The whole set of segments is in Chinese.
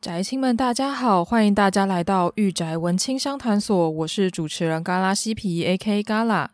宅亲们，大家好，欢迎大家来到御宅文青商谈所，我是主持人嘎拉西皮 A.K. 嘎拉。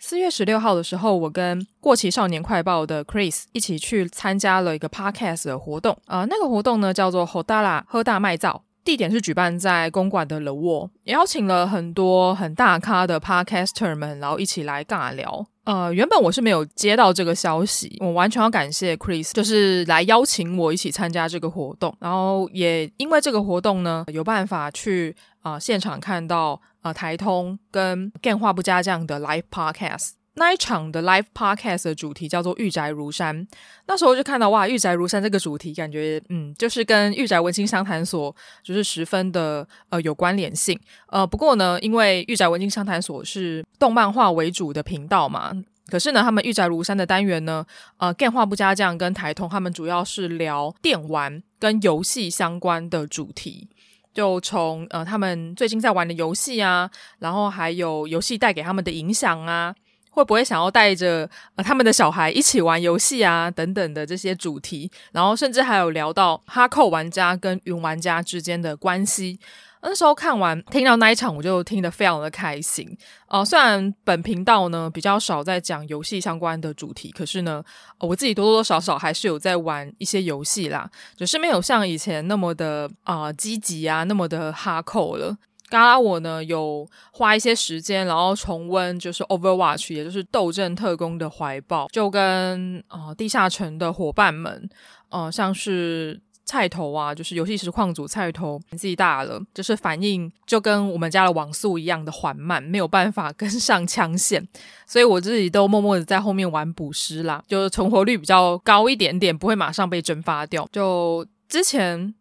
四月十六号的时候，我跟过期少年快报的 Chris 一起去参加了一个 Podcast 的活动，啊、那个活动呢叫做 Hodala 喝大卖造，地点是举办在公馆的 The Wall，也邀请了很多很大咖的 Podcaster 们，然后一起来尬聊。呃，原本我是没有接到这个消息，我完全要感谢 Chris，就是来邀请我一起参加这个活动，然后也因为这个活动呢，有办法去啊、呃、现场看到呃台通跟电话不加酱的 Live Podcast。那一场的 live podcast 的主题叫做“御宅如山”，那时候就看到哇，“御宅如山”这个主题，感觉嗯，就是跟御宅文青商谈所就是十分的呃有关联性。呃，不过呢，因为御宅文青商谈所是动漫画为主的频道嘛，可是呢，他们“御宅如山”的单元呢，呃，Gen 话不加酱跟台通他们主要是聊电玩跟游戏相关的主题，就从呃他们最近在玩的游戏啊，然后还有游戏带给他们的影响啊。会不会想要带着呃他们的小孩一起玩游戏啊等等的这些主题，然后甚至还有聊到哈扣玩家跟云玩家之间的关系。那时候看完听到那一场，我就听得非常的开心。呃，虽然本频道呢比较少在讲游戏相关的主题，可是呢，我自己多多少少还是有在玩一些游戏啦，只是没有像以前那么的啊、积极啊，那么的哈扣了。刚刚我呢有花一些时间，然后重温就是 Overwatch，也就是《斗阵特工》的怀抱，就跟、呃、地下城的伙伴们，呃像是菜头啊，就是游戏实况组菜头年纪大了，就是反应就跟我们家的网速一样的缓慢，没有办法跟上枪线，所以我自己都默默的在后面玩补师啦，就是存活率比较高一点点，不会马上被蒸发掉。就之前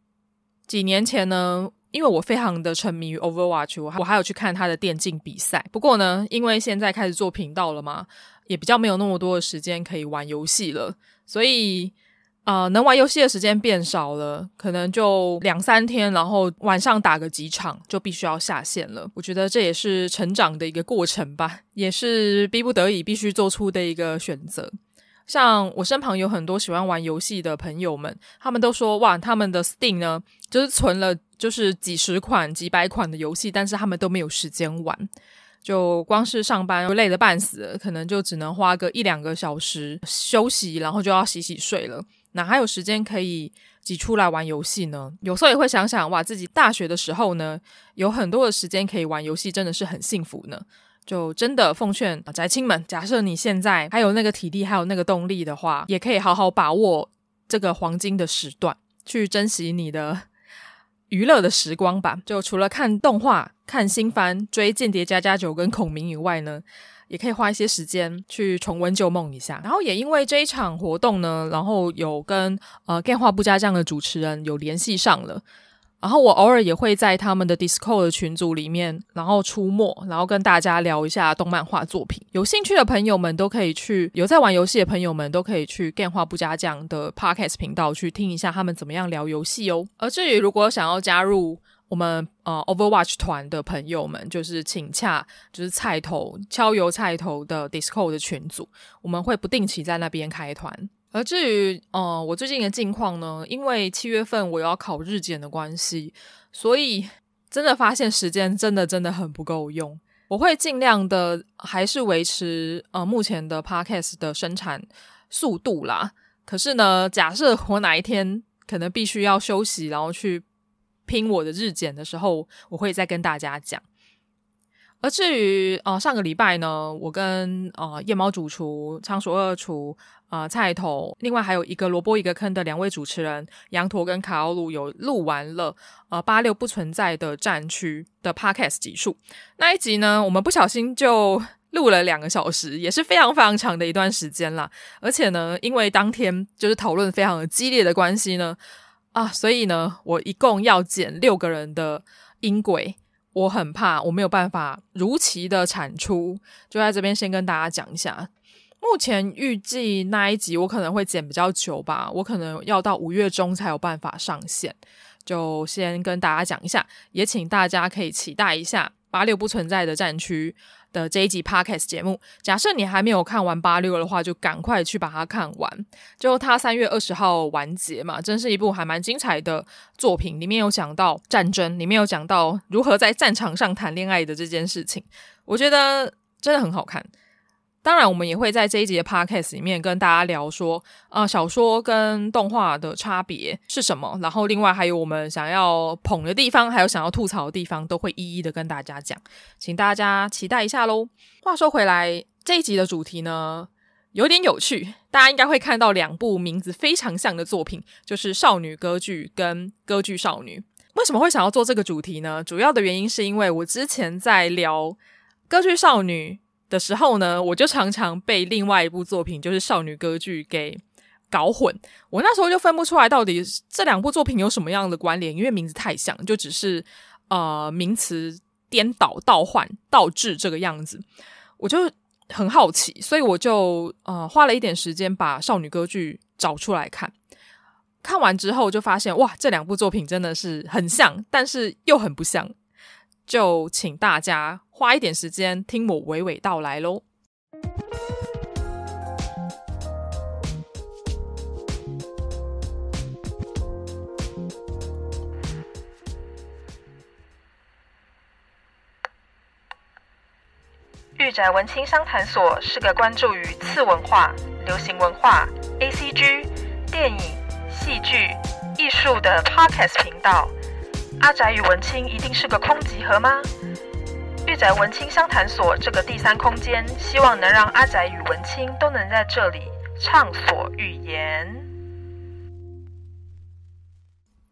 几年前呢。因为我非常的沉迷于 Overwatch，我还我还有去看他的电竞比赛。不过呢，因为现在开始做频道了嘛，也比较没有那么多的时间可以玩游戏了，所以呃，能玩游戏的时间变少了，可能就两三天，然后晚上打个几场就必须要下线了。我觉得这也是成长的一个过程吧，也是逼不得已必须做出的一个选择。像我身旁有很多喜欢玩游戏的朋友们，他们都说哇，他们的 Steam 呢，就是存了就是几十款、几百款的游戏，但是他们都没有时间玩，就光是上班累得半死，可能就只能花个一两个小时休息，然后就要洗洗睡了，哪还有时间可以挤出来玩游戏呢？有时候也会想想，哇，自己大学的时候呢，有很多的时间可以玩游戏，真的是很幸福呢。就真的奉劝宅亲们，假设你现在还有那个体力，还有那个动力的话，也可以好好把握这个黄金的时段，去珍惜你的娱乐的时光吧。就除了看动画、看新番、追《间谍加加九》跟孔明以外呢，也可以花一些时间去重温旧梦一下。然后也因为这一场活动呢，然后有跟呃电话不加酱的主持人有联系上了。然后我偶尔也会在他们的 Discord 的群组里面，然后出没，然后跟大家聊一下动漫画作品。有兴趣的朋友们都可以去，有在玩游戏的朋友们都可以去 Gen 话不加酱的 Podcast 频道去听一下他们怎么样聊游戏哦。而至于如果想要加入我们呃 Overwatch 团的朋友们，就是请洽就是菜头敲油菜头的 Discord 的群组，我们会不定期在那边开团。而至于，呃，我最近的近况呢，因为七月份我要考日检的关系，所以真的发现时间真的真的很不够用。我会尽量的还是维持呃目前的 podcast 的生产速度啦。可是呢，假设我哪一天可能必须要休息，然后去拼我的日检的时候，我会再跟大家讲。而至于呃上个礼拜呢，我跟呃夜猫主厨、仓鼠二厨、呃菜头，另外还有一个萝卜一个坑的两位主持人羊驼跟卡奥鲁有录完了呃八六不存在的战区的 podcast 集数。那一集呢，我们不小心就 录了两个小时，也是非常非常长的一段时间啦。而且呢，因为当天就是讨论非常的激烈的关系呢，啊，所以呢，我一共要剪六个人的音轨。我很怕我没有办法如期的产出，就在这边先跟大家讲一下。目前预计那一集我可能会剪比较久吧，我可能要到五月中才有办法上线，就先跟大家讲一下，也请大家可以期待一下八六不存在的战区的这一集 Podcast 节目。假设你还没有看完八六的话，就赶快去把它看完。就它三月二十号完结嘛，真是一部还蛮精彩的作品。里面有讲到战争，里面有讲到如何在战场上谈恋爱的这件事情，我觉得真的很好看。当然，我们也会在这一集的 podcast 里面跟大家聊说，呃，小说跟动画的差别是什么？然后，另外还有我们想要捧的地方，还有想要吐槽的地方，都会一一的跟大家讲，请大家期待一下喽。话说回来，这一集的主题呢，有点有趣，大家应该会看到两部名字非常像的作品，就是少女歌剧跟歌剧少女。为什么会想要做这个主题呢？主要的原因是因为我之前在聊歌剧少女。的时候呢，我就常常被另外一部作品，就是少女歌剧给搞混。我那时候就分不出来到底这两部作品有什么样的关联，因为名字太像，就只是呃名词颠倒、倒换、倒置这个样子。我就很好奇，所以我就呃花了一点时间把少女歌剧找出来看。看完之后就发现，哇，这两部作品真的是很像，但是又很不像。就请大家花一点时间听我娓娓道来喽。玉宅文青商谈所是个关注于次文化、流行文化、ACG、电影、戏剧、艺术的 Podcast 频道。阿宅与文青一定是个空集合吗？御宅文青商谈所这个第三空间，希望能让阿宅与文青都能在这里畅所欲言。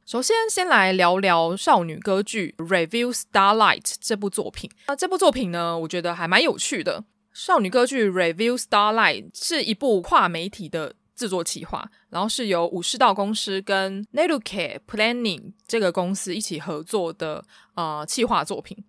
首先，先来聊聊少女歌剧《Review Starlight》这部作品。那这部作品呢，我觉得还蛮有趣的。少女歌剧《Review Starlight》是一部跨媒体的。制作企划，然后是由武士道公司跟 Neruke Planning 这个公司一起合作的呃企划作品。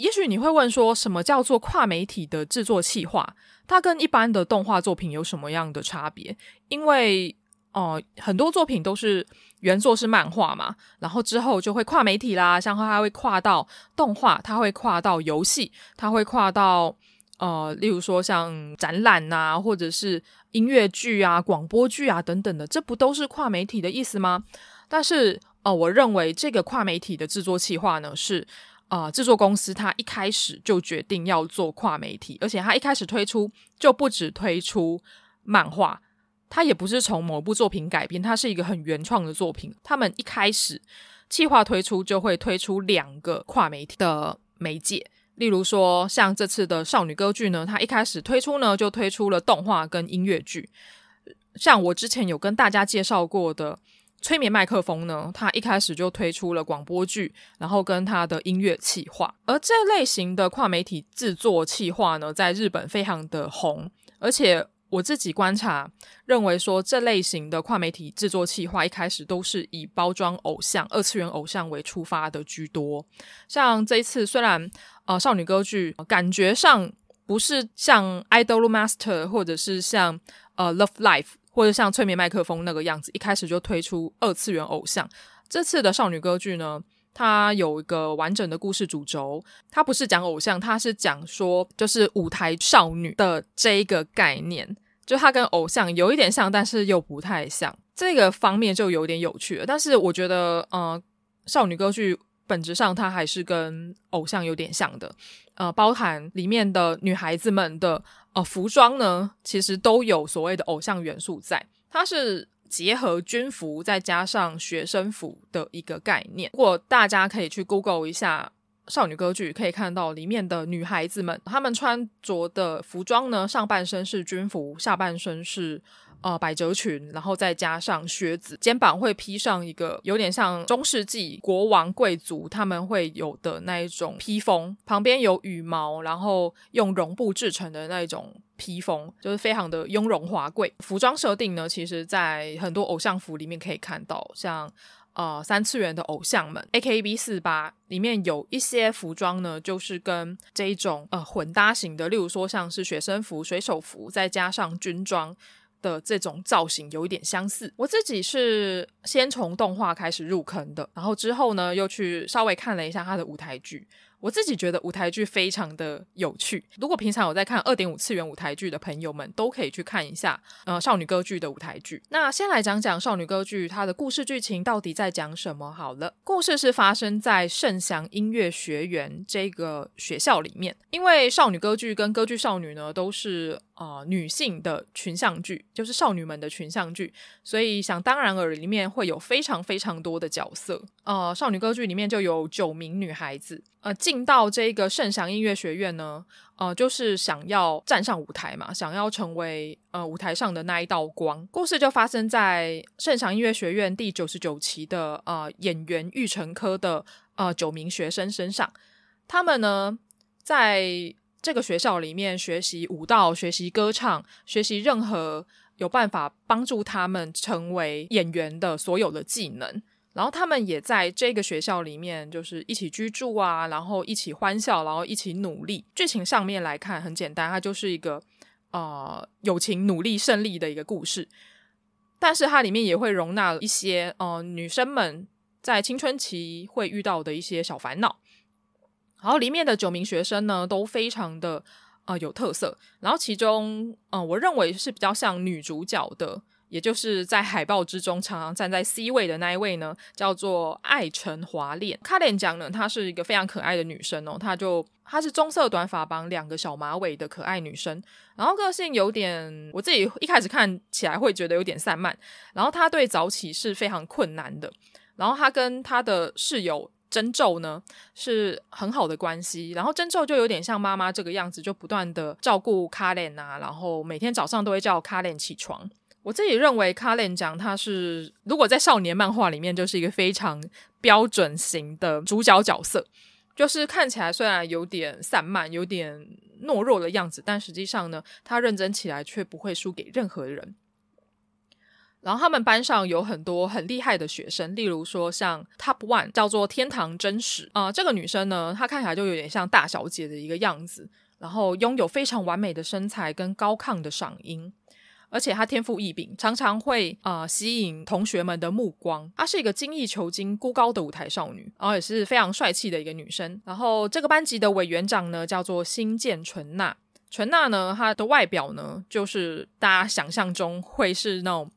也许你会问说，什么叫做跨媒体的制作企划？它跟一般的动画作品有什么样的差别？因为哦、很多作品都是原作是漫画嘛，然后之后就会跨媒体啦，像它会跨到动画，它会跨到游戏，它会跨到。呃，例如说像展览啊，或者是音乐剧啊、广播剧啊等等的，这不都是跨媒体的意思吗？但是，呃，我认为这个跨媒体的制作企划呢，是呃制作公司它一开始就决定要做跨媒体，而且它一开始推出就不止推出漫画，它也不是从某部作品改编，它是一个很原创的作品。他们一开始企划推出就会推出两个跨媒体的媒介。例如说，像这次的少女歌剧呢，它一开始推出呢，就推出了动画跟音乐剧。像我之前有跟大家介绍过的催眠麦克风呢，它一开始就推出了广播剧，然后跟它的音乐企划。而这类型的跨媒体制作企划呢，在日本非常的红，而且。我自己观察，认为说这类型的跨媒体制作企划一开始都是以包装偶像、二次元偶像为出发的居多。像这一次，虽然呃少女歌剧感觉上不是像 Idol Master 或者是像呃 Love Life 或者像催眠麦克风那个样子，一开始就推出二次元偶像。这次的少女歌剧呢，它有一个完整的故事主轴，它不是讲偶像，它是讲说就是舞台少女的这一个概念，就它跟偶像有一点像，但是又不太像，这个方面就有点有趣了。但是我觉得，呃，少女歌剧本质上它还是跟偶像有点像的，呃，包含里面的女孩子们的哦服装呢，其实都有所谓的偶像元素在，它是。结合军服再加上学生服的一个概念。如果大家可以去 Google 一下少女歌剧，可以看到里面的女孩子们，她们穿着的服装呢，上半身是军服，下半身是呃百褶裙，然后再加上靴子，肩膀会披上一个有点像中世纪国王贵族他们会有的那一种披风，旁边有羽毛，然后用绒布制成的那一种。披风就是非常的雍容华贵。服装设定呢，其实在很多偶像服里面可以看到，像呃三次元的偶像们，AKB48 里面有一些服装呢，就是跟这一种呃混搭型的，例如说像是学生服、水手服，再加上军装的这种造型有一点相似。我自己是先从动画开始入坑的，然后之后呢又去稍微看了一下他的舞台剧。我自己觉得舞台剧非常的有趣。如果平常有在看二点五次元舞台剧的朋友们，都可以去看一下呃少女歌剧的舞台剧。那先来讲讲少女歌剧它的故事剧情到底在讲什么好了。故事是发生在圣祥音乐学园这个学校里面，因为少女歌剧跟歌剧少女呢都是呃女性的群像剧，就是少女们的群像剧，所以想当然尔里面会有非常非常多的角色。呃，少女歌剧里面就有九名女孩子。呃，进到这个圣祥音乐学院呢，呃，就是想要站上舞台嘛，想要成为呃舞台上的那一道光。故事就发生在圣祥音乐学院第九十九期的呃演员育成科的呃九名学生身上。他们呢，在这个学校里面学习舞蹈、学习歌唱、学习任何有办法帮助他们成为演员的所有的技能。然后他们也在这个学校里面，就是一起居住啊，然后一起欢笑，然后一起努力。剧情上面来看很简单，它就是一个呃友情、努力、胜利的一个故事。但是它里面也会容纳一些呃女生们在青春期会遇到的一些小烦恼。然后里面的九名学生呢，都非常的呃有特色。然后其中，嗯、我认为是比较像女主角的。也就是在海报之中常常站在 C 位的那一位呢，叫做爱城华恋。卡莲讲呢，她是一个非常可爱的女生哦，她就她是棕色短发绑两个小马尾的可爱女生，然后个性有点，我自己一开始看起来会觉得有点散漫，然后她对早起是非常困难的，然后她跟她的室友真宙呢是很好的关系，然后真宙就有点像妈妈这个样子，就不断的照顾卡莲啊，然后每天早上都会叫卡莲起床。我自己认为，卡莲讲他是如果在少年漫画里面就是一个非常标准型的主角角色，就是看起来虽然有点散漫、有点懦弱的样子，但实际上呢，他认真起来却不会输给任何人。然后他们班上有很多很厉害的学生，例如说像 Top One 叫做天堂真实啊，这个女生呢，她看起来就有点像大小姐的一个样子，然后拥有非常完美的身材跟高亢的嗓音。而且她天赋异禀，常常会啊、吸引同学们的目光。她是一个精益求精、孤高的舞台少女，然后也是非常帅气的一个女生。然后这个班级的委员长呢，叫做新见纯娜。纯娜呢，她的外表呢，就是大家想象中会是那种。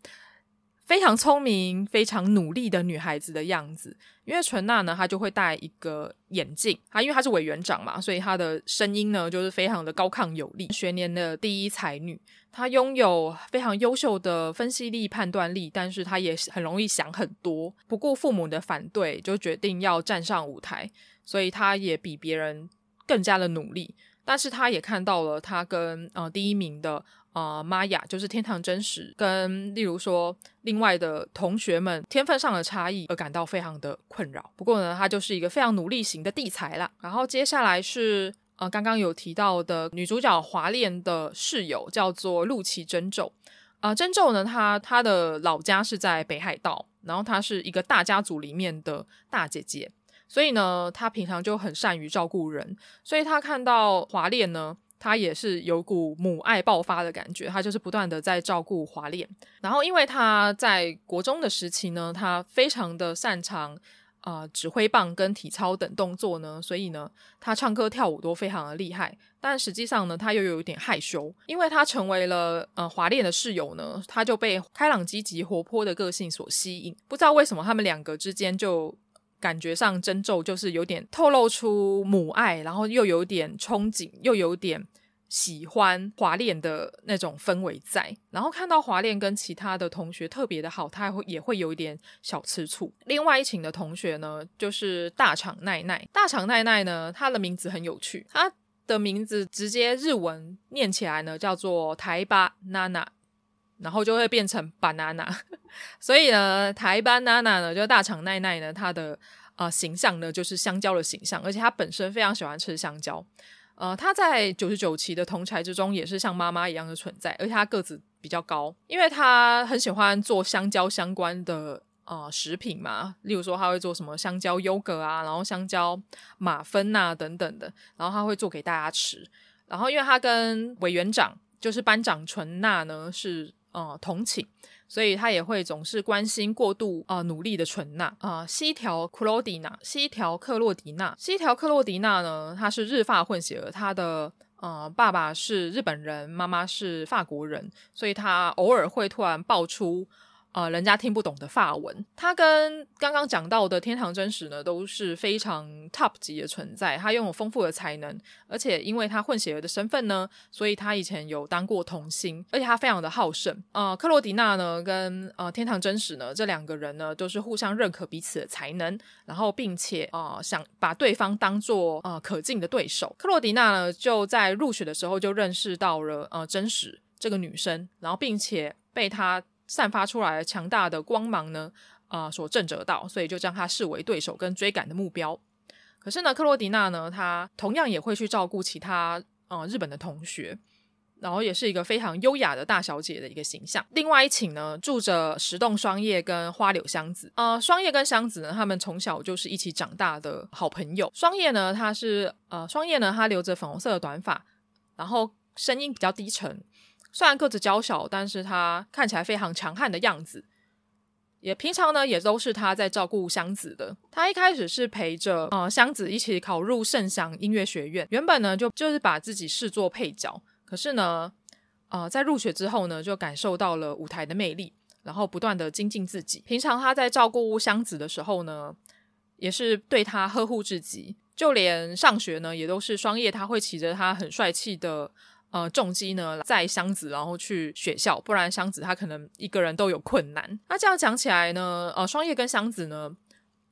非常聪明、非常努力的女孩子的样子。因为纯娜呢，她就会戴一个眼镜。她因为她是委员长嘛，所以她的声音呢就是非常的高亢有力。学年的第一才女，她拥有非常优秀的分析力、判断力，但是她也很容易想很多，不顾父母的反对，就决定要站上舞台。所以她也比别人更加的努力。但是她也看到了她跟呃第一名的。啊，玛雅、就是天堂真实，跟例如说另外的同学们天分上的差异而感到非常的困扰。不过呢，她就是一个非常努力型的地才啦。然后接下来是呃刚刚有提到的女主角华恋的室友叫做陆崎真宙。啊、呃，真宙呢，她她的老家是在北海道，然后她是一个大家族里面的大姐姐，所以呢，她平常就很善于照顾人，所以她看到华恋呢。他也是有股母爱爆发的感觉，他就是不断的在照顾华恋。然后，因为他在国中的时期呢，他非常的擅长啊、指挥棒跟体操等动作呢，所以呢，他唱歌跳舞都非常的厉害。但实际上呢，他又有一点害羞，因为他成为了呃华恋的室友呢，他就被开朗积极活泼的个性所吸引。不知道为什么他们两个之间就。感觉上真宙就是有点透露出母爱，然后又有点憧憬，又有点喜欢华恋的那种氛围在。然后看到华恋跟其他的同学特别的好，他会也会有一点小吃醋。另外一寝的同学呢，就是大场奈奈。大场奈奈呢，她的名字很有趣，她的名字直接日文念起来呢，叫做台巴娜娜。然后就会变成 banana，所以呢，台 banana 呢，就大场奈奈呢，她的呃形象呢就是香蕉的形象，而且她本身非常喜欢吃香蕉。呃，她在九十九期的同侪之中也是像妈妈一样的存在，而且她个子比较高，因为她很喜欢做香蕉相关的呃食品嘛，例如说她会做什么香蕉优格啊，然后香蕉马芬啊等等的，然后她会做给大家吃。然后因为她跟委员长就是班长纯娜呢是。呃同情，所以他也会总是关心过度呃努力的纯娜啊。西条克洛迪娜，西条克洛迪娜，西条克洛迪娜呢，她是日法混血儿，她的呃爸爸是日本人，妈妈是法国人，所以她偶尔会突然爆出。呃，人家听不懂的法文，他跟刚刚讲到的天堂真实呢都是非常 top 级的存在。他拥有丰富的才能，而且因为他混血儿的身份呢，所以他以前有当过童星，而且他非常的好胜。呃，克洛迪娜呢跟呃天堂真实呢这两个人呢都是互相认可彼此的才能，然后并且呃想把对方当做呃可敬的对手。克洛迪娜呢就在入学的时候就认识到了呃真实这个女生，然后并且被他。散发出来强大的光芒呢，啊、所震慑到，所以就将他视为对手跟追赶的目标。可是呢，克洛迪娜呢，她同样也会去照顾其他呃日本的同学，然后也是一个非常优雅的大小姐的一个形象。另外一寝呢，住着石洞双叶跟花柳香子。呃，双叶跟香子呢，他们从小就是一起长大的好朋友。双叶呢，她是呃，双叶呢，她留着粉红色的短发，然后声音比较低沉。虽然个子娇小，但是他看起来非常强悍的样子。也平常呢，也都是他在照顾香子的。他一开始是陪着呃香子一起考入圣祥音乐学院，原本呢就就是把自己视作配角。可是呢，呃，在入学之后呢，就感受到了舞台的魅力，然后不断的精进自己。平常他在照顾香子的时候呢，也是对他呵护至极。就连上学呢，也都是双叶他会骑着他很帅气的。呃，重机呢载箱子，然后去学校，不然箱子他可能一个人都有困难。那这样讲起来呢，呃，双叶跟箱子呢，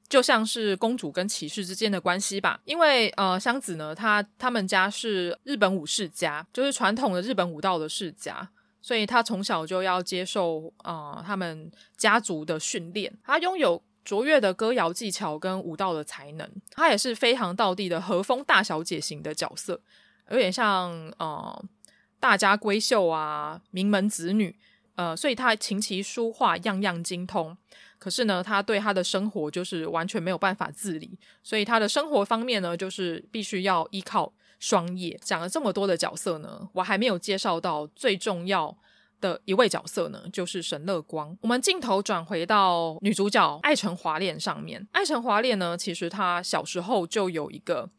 就像是公主跟骑士之间的关系吧。因为呃，箱子呢，他他们家是日本武士家，就是传统的日本武道的世家，所以他从小就要接受呃他们家族的训练。他拥有卓越的歌谣技巧跟武道的才能，他也是非常道地的和风大小姐型的角色。有点像呃大家闺秀啊，名门子女，呃，所以他琴棋书画样样精通。可是呢，他对他的生活就是完全没有办法自理，所以他的生活方面呢，就是必须要依靠双叶。讲了这么多的角色呢，我还没有介绍到最重要的一位角色呢，就是神乐光。我们镜头转回到女主角爱城华恋上面，爱城华恋呢，其实她小时候就有一个。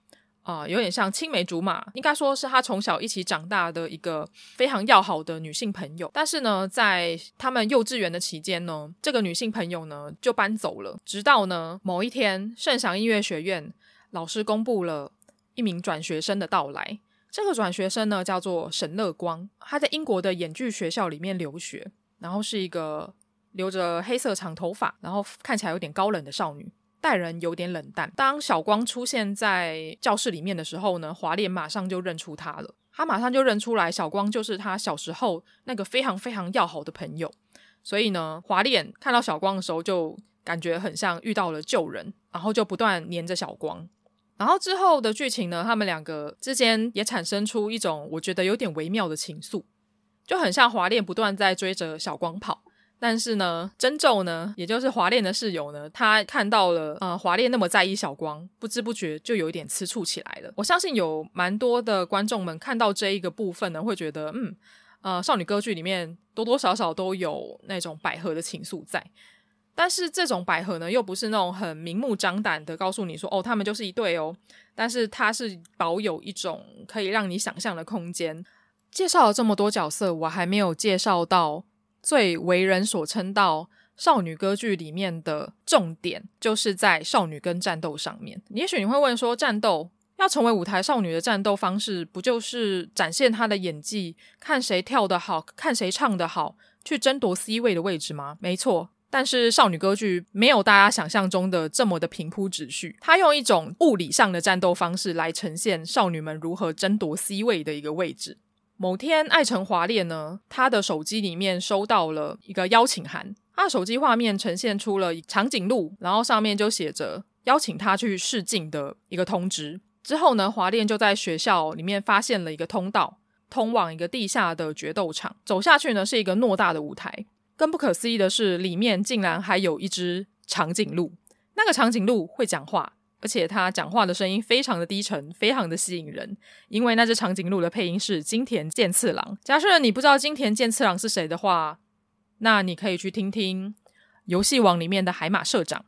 啊、有点像青梅竹马，应该说是他从小一起长大的一个非常要好的女性朋友。但是呢，在他们幼稚园的期间呢，这个女性朋友呢就搬走了。直到呢某一天，圣祥音乐学院老师公布了一名转学生的到来。这个转学生呢叫做神乐光，她在英国的演剧学校里面留学，然后是一个留着黑色长头发，然后看起来有点高冷的少女。待人有点冷淡。当小光出现在教室里面的时候呢，华恋马上就认出他了。他马上就认出来，小光就是他小时候那个非常非常要好的朋友。所以呢，华恋看到小光的时候，就感觉很像遇到了旧人，然后就不断黏着小光。然后之后的剧情呢，他们两个之间也产生出一种我觉得有点微妙的情愫，就很像华恋不断在追着小光跑。但是呢，真宙呢，也就是华恋的室友呢，他看到了呃华恋那么在意小光，不知不觉就有一点吃醋起来了。我相信有蛮多的观众们看到这一个部分呢，会觉得嗯呃少女歌剧里面多多少少都有那种百合的情愫在，但是这种百合呢，又不是那种很明目张胆的告诉你说哦他们就是一对哦，但是它是保有一种可以让你想象的空间。介绍了这么多角色，我还没有介绍到。最为人所称道少女歌剧里面的重点，就是在少女跟战斗上面。也许你会问说，战斗要成为舞台少女的战斗方式，不就是展现她的演技，看谁跳得好，看谁唱得好，去争夺 C 位的位置吗？没错，但是少女歌剧没有大家想象中的这么的平铺直叙，她用一种物理上的战斗方式来呈现少女们如何争夺 C 位的一个位置。某天，爱城华恋呢，他的手机里面收到了一个邀请函。他的手机画面呈现出了长颈鹿，然后上面就写着邀请他去试镜的一个通知。之后呢，华恋就在学校里面发现了一个通道，通往一个地下的决斗场。走下去呢，是一个偌大的舞台。更不可思议的是，里面竟然还有一只长颈鹿。那个长颈鹿会讲话。而且他讲话的声音非常的低沉，非常的吸引人。因为那只长颈鹿的配音是金田健次郎。假设你不知道金田健次郎是谁的话，那你可以去听听游戏王里面的海马社长，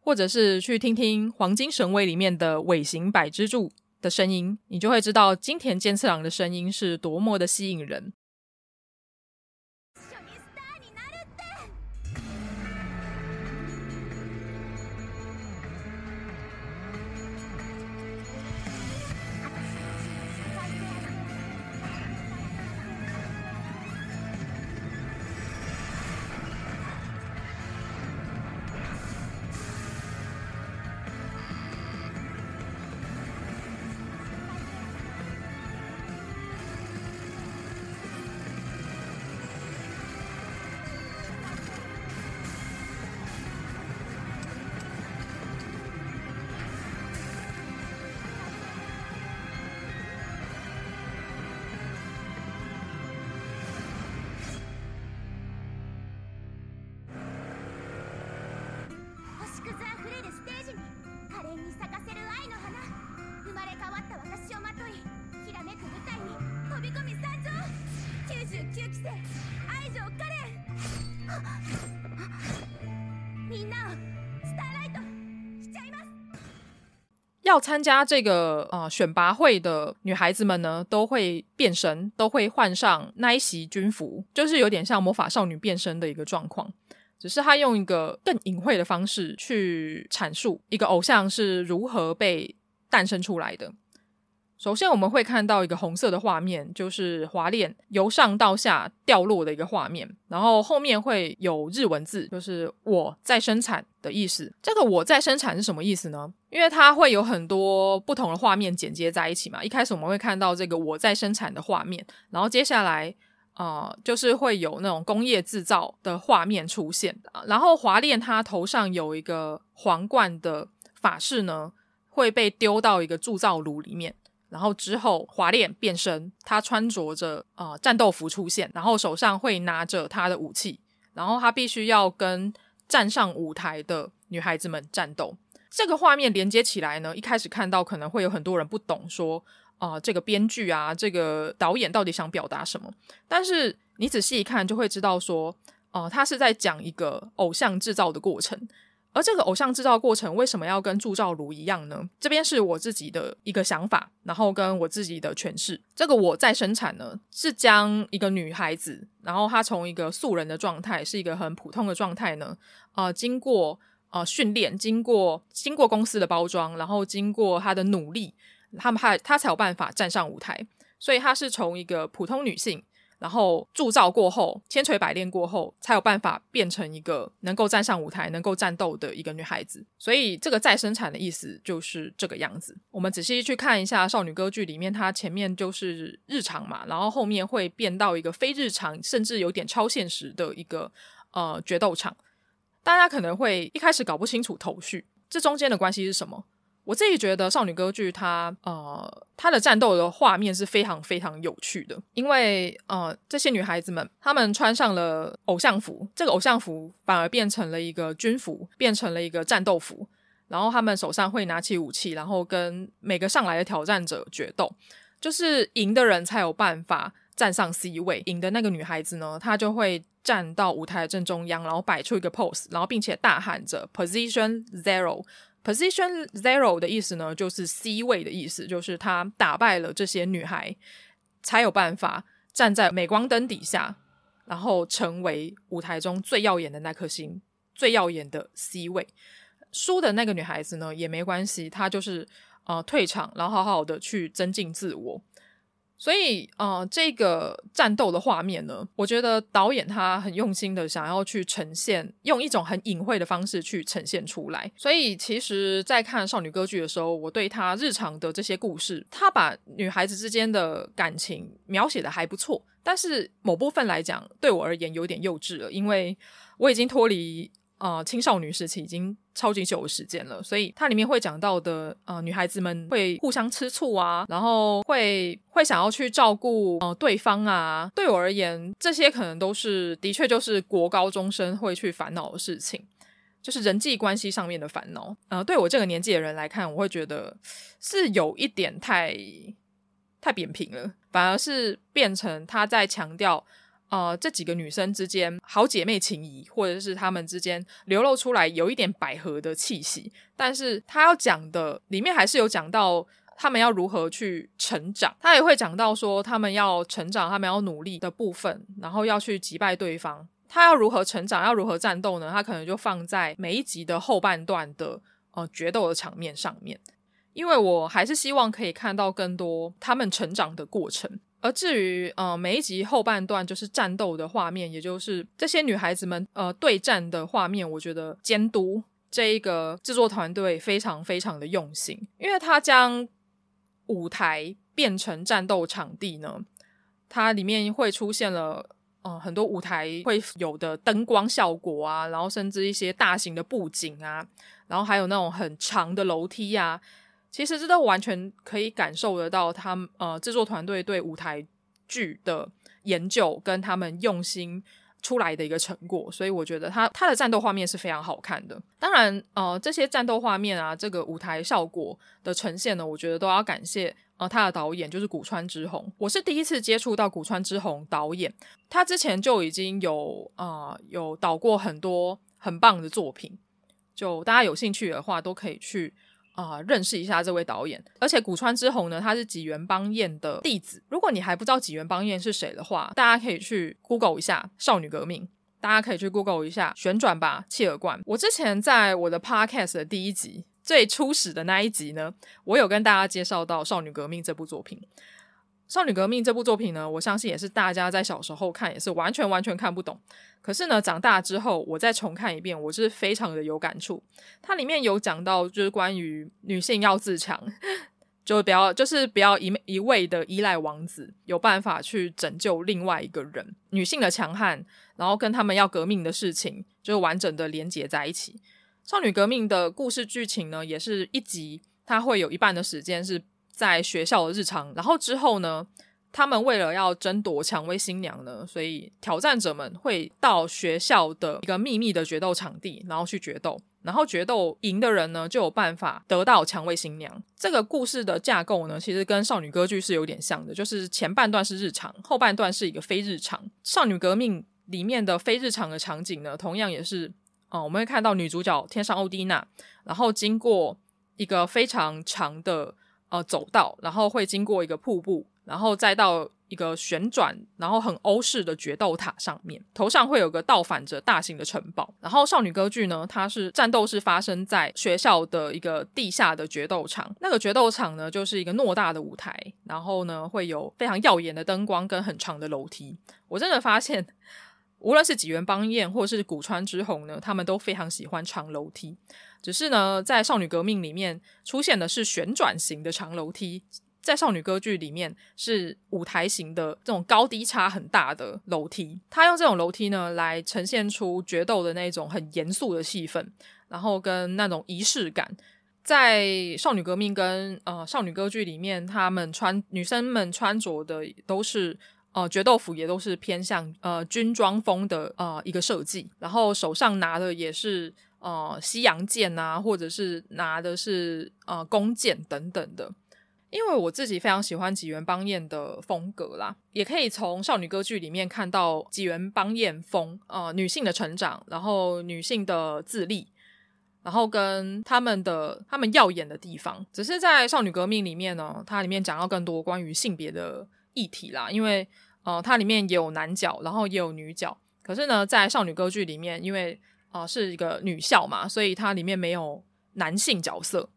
或者是去听听黄金神威里面的尾形百之助的声音，你就会知道金田健次郎的声音是多么的吸引人。参加这个呃选拔会的女孩子们呢，都会变身，都会换上那一袭军服，就是有点像魔法少女变身的一个状况。只是他用一个更隐晦的方式去阐述一个偶像是如何被诞生出来的。首先，我们会看到一个红色的画面，就是滑链由上到下掉落的一个画面。然后后面会有日文字，就是“我在生产”的意思。这个“我在生产”是什么意思呢？因为它会有很多不同的画面剪接在一起嘛。一开始我们会看到这个“我在生产”的画面，然后接下来啊、就是会有那种工业制造的画面出现。然后滑链它头上有一个皇冠的法式呢，会被丢到一个铸造炉里面。然后之后，华恋变身，他穿着着呃战斗服出现，然后手上会拿着他的武器，然后他必须要跟站上舞台的女孩子们战斗。这个画面连接起来呢，一开始看到可能会有很多人不懂说，啊这个编剧啊，这个导演到底想表达什么？但是你仔细一看，就会知道说，哦、他是在讲一个偶像制造的过程。而这个偶像制造过程为什么要跟铸造炉一样呢？这边是我自己的一个想法，然后跟我自己的诠释。这个我在生产呢，是将一个女孩子，然后她从一个素人的状态，是一个很普通的状态呢，呃，经过呃训练，经过经过公司的包装，然后经过她的努力，他们还她才有办法站上舞台。所以她是从一个普通女性。然后铸造过后，千锤百炼过后，才有办法变成一个能够站上舞台、能够战斗的一个女孩子。所以，这个再生产的意思就是这个样子。我们仔细去看一下少女歌剧里面，它前面就是日常嘛，然后后面会变到一个非日常，甚至有点超现实的一个呃决斗场。大家可能会一开始搞不清楚头绪，这中间的关系是什么？我自己觉得少女歌剧它呃它的战斗的画面是非常非常有趣的，因为呃这些女孩子们她们穿上了偶像服，这个偶像服反而变成了一个军服，变成了一个战斗服，然后她们手上会拿起武器，然后跟每个上来的挑战者决斗，就是赢的人才有办法站上 C 位，赢的那个女孩子呢，她就会站到舞台的正中央，然后摆出一个 pose，然后并且大喊着 Position Zero。Position Zero 的意思呢，就是 C 位的意思，就是他打败了这些女孩，才有办法站在镁光灯底下，然后成为舞台中最耀眼的那颗星，最耀眼的 C 位。输的那个女孩子呢，也没关系，她就是呃退场，然后好好的去增进自我。所以，呃，这个战斗的画面呢，我觉得导演他很用心的想要去呈现，用一种很隐晦的方式去呈现出来。所以，其实，在看少女歌剧的时候，我对他日常的这些故事，他把女孩子之间的感情描写的还不错，但是某部分来讲，对我而言有点幼稚了，因为我已经脱离。呃，青少女时期已经超级久的时间了，所以它里面会讲到的，呃，女孩子们会互相吃醋啊，然后会会想要去照顾呃对方啊。对我而言，这些可能都是的确就是国高中生会去烦恼的事情，就是人际关系上面的烦恼。呃，对我这个年纪的人来看，我会觉得是有一点太太扁平了，反而是变成他在强调。呃这几个女生之间好姐妹情谊，或者是她们之间流露出来有一点百合的气息。但是她要讲的里面还是有讲到她们要如何去成长，她也会讲到说她们要成长，她们要努力的部分，然后要去击败对方。她要如何成长，要如何战斗呢？她可能就放在每一集的后半段的呃决斗的场面上面。因为我还是希望可以看到更多他们成长的过程，而至于呃每一集后半段就是战斗的画面，也就是这些女孩子们呃对战的画面，我觉得监督这一个制作团队非常非常的用心，因为他将舞台变成战斗场地呢，它里面会出现了呃很多舞台会有的灯光效果啊，然后甚至一些大型的布景啊，然后还有那种很长的楼梯啊。其实这都完全可以感受得到，他们呃制作团队对舞台剧的研究跟他们用心出来的一个成果，所以我觉得他他的战斗画面是非常好看的。当然，呃，这些战斗画面啊，这个舞台效果的呈现呢，我觉得都要感谢呃他的导演，就是古川知弘。我是第一次接触到古川知弘导演，他之前就已经有啊、呃、有导过很多很棒的作品，就大家有兴趣的话都可以去。啊、呃，认识一下这位导演，而且古川之宏呢，他是梶原邦彦的弟子。如果你还不知道梶原邦彦是谁的话，大家可以去 Google 一下《少女革命》，大家可以去 Google 一下《旋转吧，契尔冠》。我之前在我的 Podcast 的第一集最初始的那一集呢，我有跟大家介绍到《少女革命》这部作品。《少女革命》这部作品呢，我相信也是大家在小时候看也是完全完全看不懂。可是呢，长大之后我再重看一遍，我是非常的有感触。它里面有讲到，就是关于女性要自强，就不要就是不要一一味的依赖王子，有办法去拯救另外一个人。女性的强悍，然后跟他们要革命的事情，就完整的连结在一起。《少女革命》的故事剧情呢，也是一集，它会有一半的时间是。在学校的日常，然后之后呢，他们为了要争夺蔷薇新娘呢，所以挑战者们会到学校的一个秘密的决斗场地，然后去决斗，然后决斗赢的人呢就有办法得到蔷薇新娘。这个故事的架构呢，其实跟少女歌剧是有点像的，就是前半段是日常，后半段是一个非日常。少女革命里面的非日常的场景呢，同样也是，哦、我们会看到女主角天上欧蒂娜，然后经过一个非常长的。呃，走道，然后会经过一个瀑布，然后再到一个旋转，然后很欧式的决斗塔上面，头上会有个倒反着大型的城堡。然后少女歌剧呢，它是战斗是发生在学校的一个地下的决斗场，那个决斗场呢，就是一个偌大的舞台，然后呢会有非常耀眼的灯光跟很长的楼梯。我真的发现，无论是几原邦彦或是古川知弘呢，他们都非常喜欢长楼梯。只是呢，在少女革命里面出现的是旋转型的长楼梯，在少女歌剧里面是舞台型的这种高低差很大的楼梯。他用这种楼梯呢，来呈现出决斗的那种很严肃的气氛，然后跟那种仪式感。在少女革命跟呃少女歌剧里面，他们穿女生们穿着的都是呃决斗服，也都是偏向呃军装风的呃一个设计，然后手上拿的也是。呃，西洋剑啊，或者是拿的是呃弓箭等等的，因为我自己非常喜欢梶原邦彦的风格啦，也可以从少女歌剧里面看到梶原邦彦风，呃，女性的成长，然后女性的自立，然后跟他们的他们耀眼的地方，只是在少女革命里面呢，它里面讲到更多关于性别的议题啦，因为呃，它里面也有男角，然后也有女角，可是呢，在少女歌剧里面，因为啊、是一个女校嘛，所以它里面没有男性角色。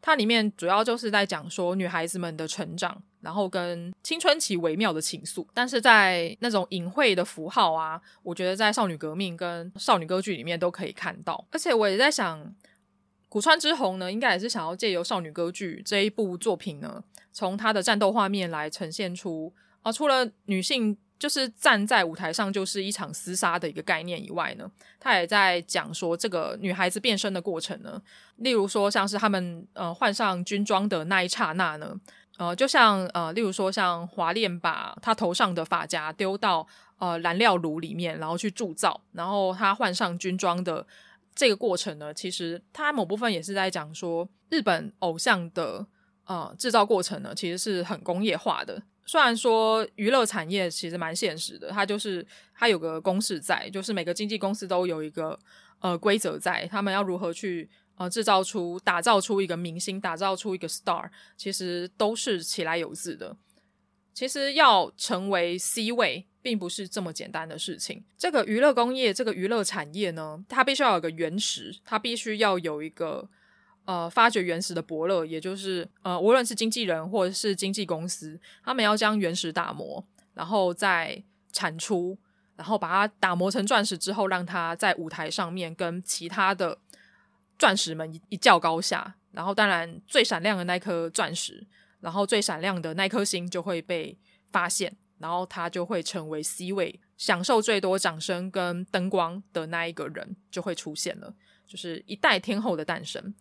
它里面主要就是在讲说女孩子们的成长，然后跟青春期微妙的情愫。但是在那种隐晦的符号啊，我觉得在少女革命跟少女歌剧里面都可以看到。而且我也在想，古川之弘呢，应该也是想要借由少女歌剧这一部作品呢，从他的战斗画面来呈现出啊，除了女性。就是站在舞台上就是一场厮杀的一个概念以外呢，他也在讲说这个女孩子变身的过程呢。例如说，像是他们呃换上军装的那一刹那呢，呃，就像呃，例如说像华恋把她头上的发夹丢到呃燃料炉里面，然后去铸造，然后她换上军装的这个过程呢，其实它某部分也是在讲说日本偶像的呃制造过程呢，其实是很工业化的。虽然说娱乐产业其实蛮现实的，它就是它有个公式在，就是每个经纪公司都有一个呃规则在，他们要如何去呃制造出、打造出一个明星，打造出一个 star，其实都是起来有字的。其实要成为 C 位，并不是这么简单的事情。这个娱乐工业，这个娱乐产业呢，它必须要有个原石，它必须要有一个。呃，发掘原石的伯乐，也就是呃，无论是经纪人或者是经纪公司，他们要将原石打磨，然后再产出，然后把它打磨成钻石之后，让它在舞台上面跟其他的钻石们一一较高下。然后，当然最闪亮的那颗钻石，然后最闪亮的那颗星就会被发现，然后他就会成为 C 位，享受最多掌声跟灯光的那一个人就会出现了，就是一代天后的诞生。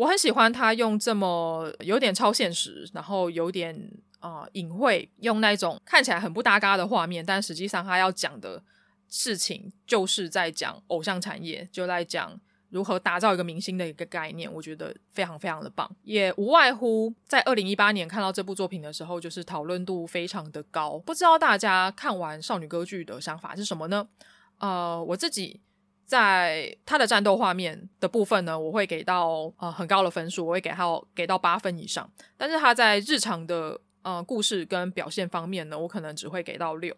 我很喜欢他用这么有点超现实，然后有点啊、隐晦，用那种看起来很不搭嘎的画面，但实际上他要讲的事情就是在讲偶像产业，就在讲如何打造一个明星的一个概念。我觉得非常非常的棒，也无外乎在二零一八年看到这部作品的时候，就是讨论度非常的高。不知道大家看完少女歌剧的想法是什么呢？呃，我自己。在他的战斗画面的部分呢，我会给到呃很高的分数，我会给他给到八分以上。但是他在日常的呃故事跟表现方面呢，我可能只会给到六。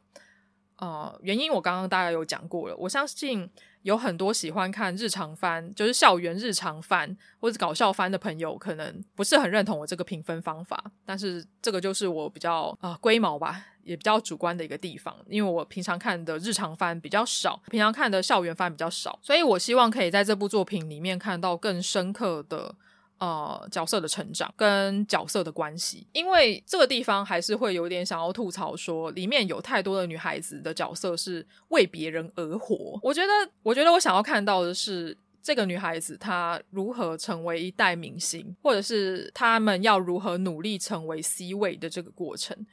呃，原因我刚刚大概有讲过了，我相信。有很多喜欢看日常番，就是校园日常番或者搞笑番的朋友，可能不是很认同我这个评分方法。但是这个就是我比较啊龟毛吧，也比较主观的一个地方。因为我平常看的日常番比较少，平常看的校园番比较少，所以我希望可以在这部作品里面看到更深刻的。呃，角色的成长跟角色的关系，因为这个地方还是会有点想要吐槽说，里面有太多的女孩子的角色是为别人而活。我觉得，我觉得我想要看到的是这个女孩子她如何成为一代明星，或者是他们要如何努力成为 C 位的这个过程。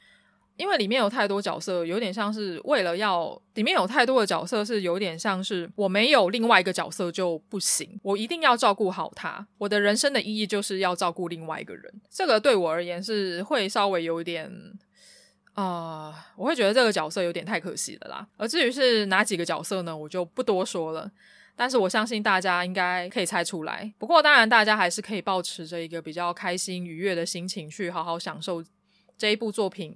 因为里面有太多角色，有点像是为了要里面有太多的角色是有点像是我没有另外一个角色就不行，我一定要照顾好他。我的人生的意义就是要照顾另外一个人，这个对我而言是会稍微有点啊、我会觉得这个角色有点太可惜了啦。而至于是哪几个角色呢，我就不多说了。但是我相信大家应该可以猜出来。不过当然，大家还是可以保持着一个比较开心愉悦的心情去好好享受这一部作品。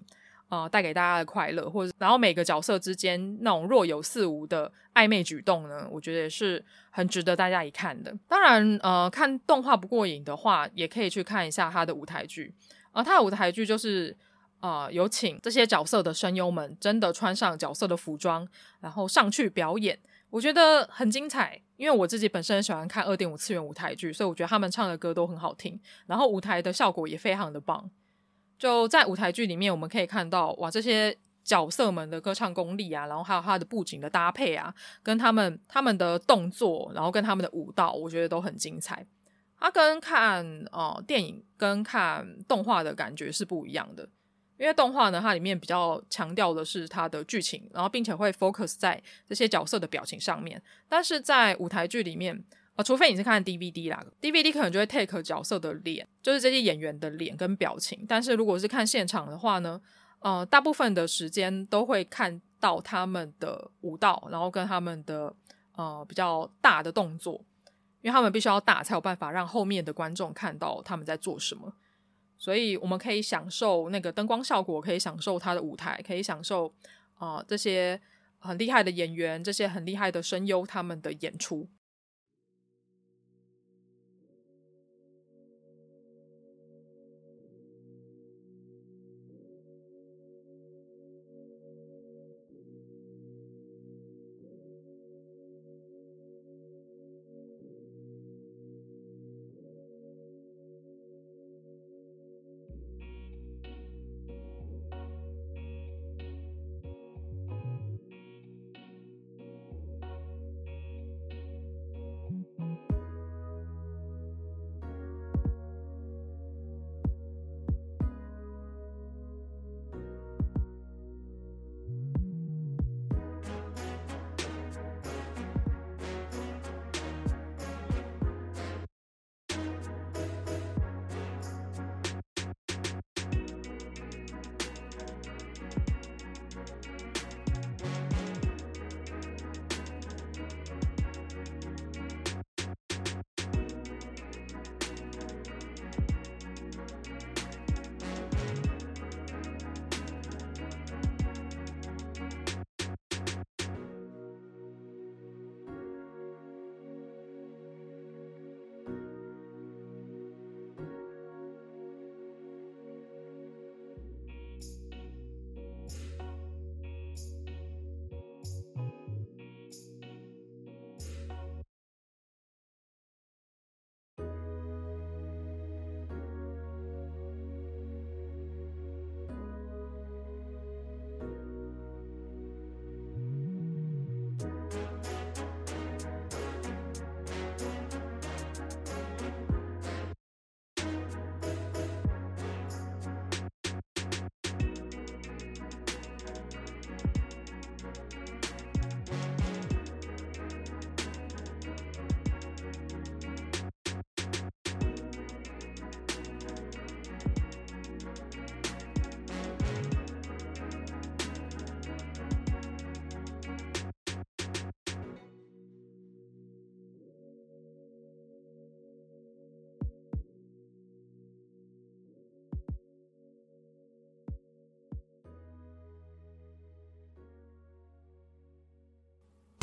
呃，带给大家的快乐，或者然后每个角色之间那种若有似无的暧昧举动呢，我觉得也是很值得大家一看的。当然，呃，看动画不过瘾的话，也可以去看一下他的舞台剧。而、他的舞台剧就是呃，有请这些角色的声优们真的穿上角色的服装，然后上去表演，我觉得很精彩。因为我自己本身喜欢看二点五次元舞台剧，所以我觉得他们唱的歌都很好听，然后舞台的效果也非常的棒。就在舞台剧里面，我们可以看到哇，这些角色们的歌唱功力啊，然后还有他的布景的搭配啊，跟他们他们的动作，然后跟他们的舞蹈，我觉得都很精彩。它跟看呃电影跟看动画的感觉是不一样的，因为动画呢，它里面比较强调的是它的剧情，然后并且会 focus 在这些角色的表情上面，但是在舞台剧里面。啊，除非你是看 DVD 啦，DVD 可能就会 take 角色的脸，就是这些演员的脸跟表情。但是如果是看现场的话呢，呃，大部分的时间都会看到他们的舞蹈，然后跟他们的呃比较大的动作，因为他们必须要大才有办法让后面的观众看到他们在做什么。所以我们可以享受那个灯光效果，可以享受他的舞台，可以享受啊、这些很厉害的演员，这些很厉害的声优他们的演出。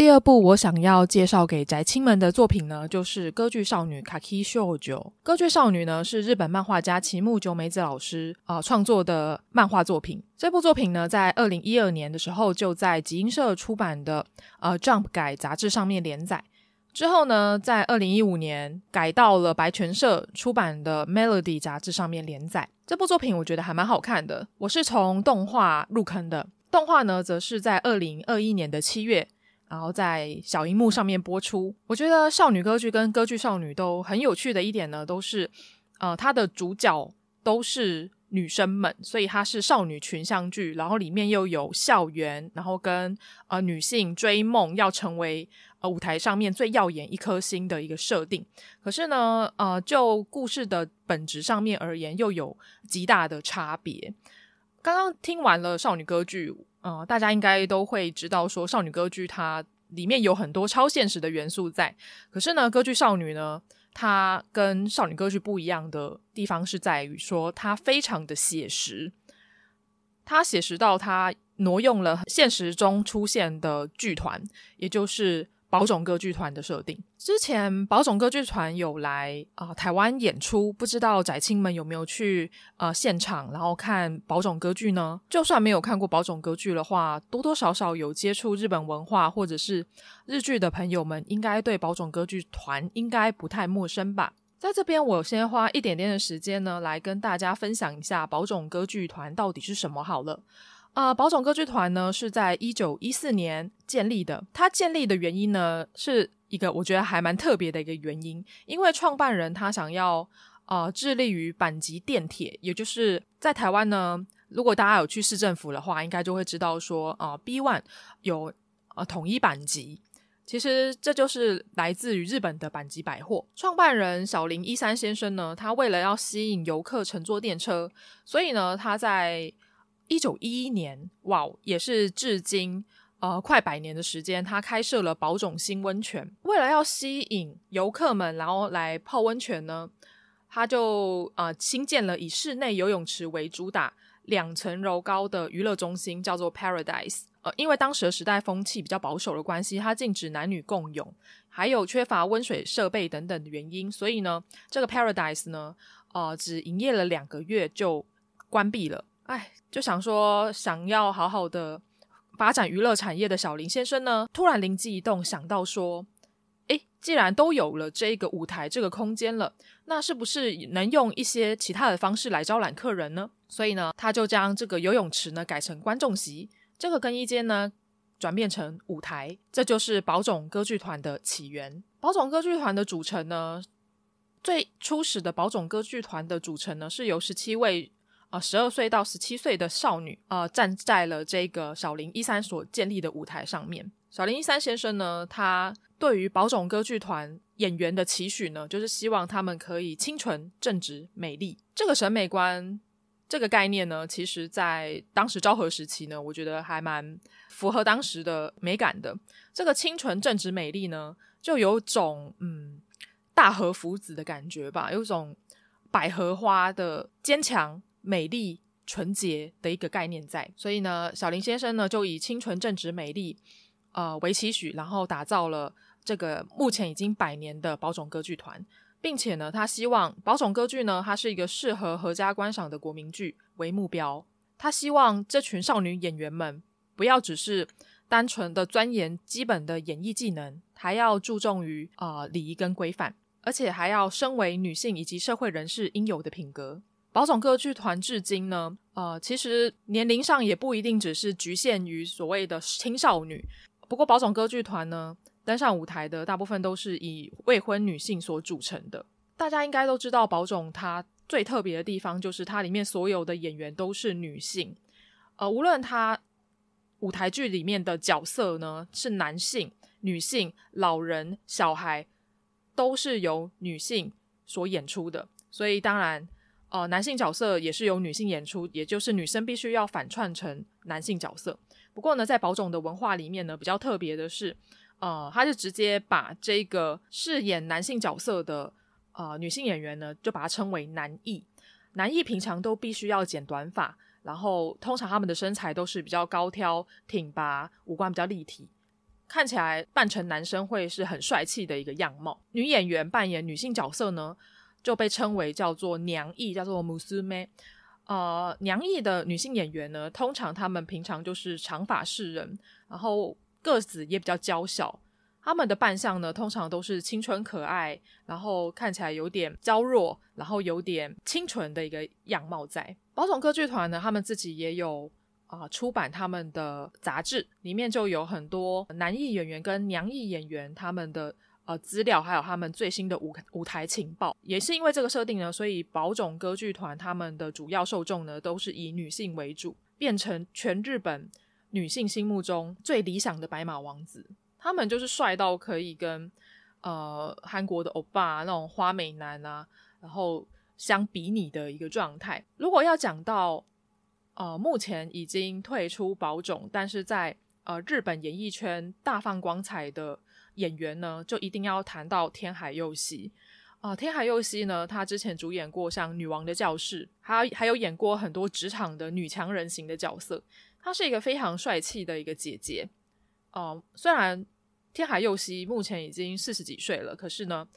第二部我想要介绍给宅青们的作品呢，就是歌剧少女 Kaki Shoujo。歌剧少女呢是日本漫画家齐木久美子老师啊、创作的漫画作品。这部作品呢，在二零一二年的时候就在集英社出版的呃 Jump 改杂志上面连载。之后呢，在二零一五年改到了白泉社出版的 Melody 杂志上面连载。这部作品我觉得还蛮好看的。我是从动画入坑的，动画呢则是在二零二一年的七月。然后在小荧幕上面播出。我觉得少女歌剧跟歌剧少女都很有趣的一点呢，都是，呃，它的主角都是女生们，所以它是少女群像剧。然后里面又有校园，然后跟呃女性追梦，要成为呃舞台上面最耀眼一颗星的一个设定。可是呢，呃，就故事的本质上面而言，又有极大的差别。刚刚听完了少女歌剧。呃，大家应该都会知道，说少女歌剧它里面有很多超现实的元素在。可是呢，歌剧少女呢，它跟少女歌剧不一样的地方是在于说，它非常的写实，它写实到它挪用了现实中出现的剧团，也就是。宝冢歌剧团的设定，之前宝冢歌剧团有来啊、台湾演出，不知道宅青们有没有去呃现场，然后看宝冢歌剧呢？就算没有看过宝冢歌剧的话，多多少少有接触日本文化或者是日剧的朋友们，应该对宝冢歌剧团应该不太陌生吧？在这边，我先花一点点的时间呢，来跟大家分享一下宝冢歌剧团到底是什么好了。呃，宝冢歌剧团呢是在一九一四年建立的。它建立的原因呢，是一个我觉得还蛮特别的一个原因，因为创办人他想要呃致力于阪急电铁，也就是在台湾呢，如果大家有去市政府的话，应该就会知道说啊，呃，B1 有呃统一阪急，其实这就是来自于日本的阪急百货。创办人小林一三先生呢，他为了要吸引游客乘坐电车，所以呢，他在一九一一年，哇，也是至今呃快百年的时间，他开设了宝塚新温泉。为了要吸引游客们，然后来泡温泉呢，他就呃新建了以室内游泳池为主打、两层楼高的娱乐中心，叫做 Paradise。呃，因为当时的时代风气比较保守的关系，它禁止男女共泳，还有缺乏温水设备等等的原因，所以呢，这个 Paradise 呢，呃，只营业了两个月就关闭了。哎，就想说，想要好好的发展娱乐产业的小林先生呢，突然灵机一动，想到说，诶，既然都有了这个舞台、这个空间了，那是不是能用一些其他的方式来招揽客人呢？所以呢，他就将这个游泳池呢改成观众席，这个更衣间呢转变成舞台，这就是宝冢歌剧团的起源。宝冢歌剧团的组成呢，最初始的宝冢歌剧团的组成呢，是由十七位。啊，十二岁到十七岁的少女啊、呃，站在了这个小林一三所建立的舞台上面。小林一三先生呢，他对于宝冢歌剧团演员的期许呢，就是希望他们可以清纯、正直、美丽。这个审美观，这个概念呢，其实在当时昭和时期呢，我觉得还蛮符合当时的美感的。这个清纯、正直、美丽呢，就有种嗯大和福子的感觉吧，有种百合花的坚强。美丽纯洁的一个概念在，所以呢，小林先生呢就以清纯正直、美丽呃为期许，然后打造了这个目前已经百年的宝冢歌剧团，并且呢，他希望宝冢歌剧呢，它是一个适合合家观赏的国民剧为目标。他希望这群少女演员们不要只是单纯的钻研基本的演艺技能，还要注重于呃礼仪跟规范，而且还要身为女性以及社会人士应有的品格。宝塚歌剧团至今呢，呃，其实年龄上也不一定只是局限于所谓的青少女。不过，宝塚歌剧团呢，登上舞台的大部分都是以未婚女性所组成的。大家应该都知道，宝塚它最特别的地方就是它里面所有的演员都是女性。呃，无论它舞台剧里面的角色呢是男性、女性、老人、小孩，都是由女性所演出的。所以，当然。呃，男性角色也是由女性演出，也就是女生必须要反串成男性角色。不过呢，在宝塚的文化里面呢，比较特别的是，呃，他是直接把这个饰演男性角色的呃女性演员呢，就把它称为男艺。男艺平常都必须要剪短发，然后通常他们的身材都是比较高挑挺拔，五官比较立体。看起来扮成男生会是很帅气的一个样貌。女演员扮演女性角色呢，就被称为叫做娘役，叫做 musume。呃，娘役的女性演员呢，通常她们平常就是长发世人，然后个子也比较娇小。她们的扮相呢，通常都是青春可爱，然后看起来有点娇弱，然后有点清纯的一个样貌在。宝冢歌剧团呢，他们自己也有啊、出版他们的杂志，里面就有很多男役演员跟娘役演员他们的。呃，资料还有他们最新的舞舞台情报，也是因为这个设定呢，所以宝冢歌剧团他们的主要受众呢，都是以女性为主，变成全日本女性心目中最理想的白马王子。他们就是帅到可以跟呃韩国的欧巴那种花美男啊，然后相比拟的一个状态。如果要讲到呃目前已经退出宝冢，但是在呃日本演艺圈大放光彩的。演员呢，就一定要谈到天海佑希啊。天海佑希呢，她之前主演过像《女王的教室》，还还有演过很多职场的女强人型的角色。她是一个非常帅气的一个姐姐哦、虽然天海佑希目前已经四十几岁了，可是呢。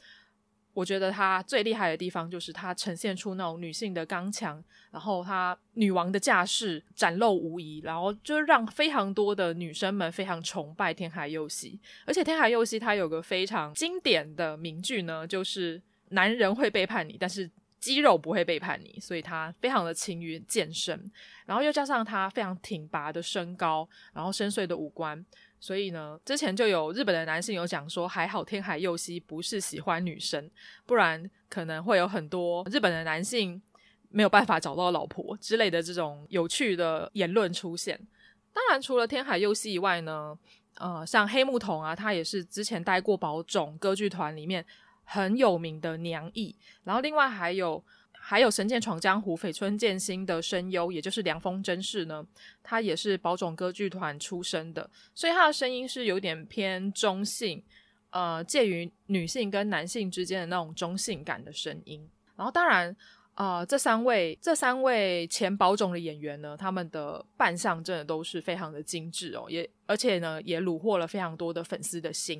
我觉得她最厉害的地方就是她呈现出那种女性的刚强，然后她女王的架势展露无遗，然后就让非常多的女生们非常崇拜天海佑希。而且天海佑希她有个非常经典的名句呢，就是男人会背叛你，但是肌肉不会背叛你，所以她非常的勤于健身，然后又加上她非常挺拔的身高，然后深邃的五官。所以呢，之前就有日本的男性有讲说，还好天海佑希不是喜欢女生，不然可能会有很多日本的男性没有办法找到老婆之类的这种有趣的言论出现。当然，除了天海佑希以外呢，呃，像黑木瞳啊，他也是之前待过宝冢歌剧团里面很有名的娘役，然后另外还有。还有《神剑闯江湖》绯村剑心的声优，也就是凉风真世呢，他也是宝冢歌剧团出身的，所以他的声音是有点偏中性，呃，介于女性跟男性之间的那种中性感的声音。然后，当然，呃，这三位这三位前宝冢的演员呢，他们的扮相真的都是非常的精致哦，也而且呢，也虏获了非常多的粉丝的心。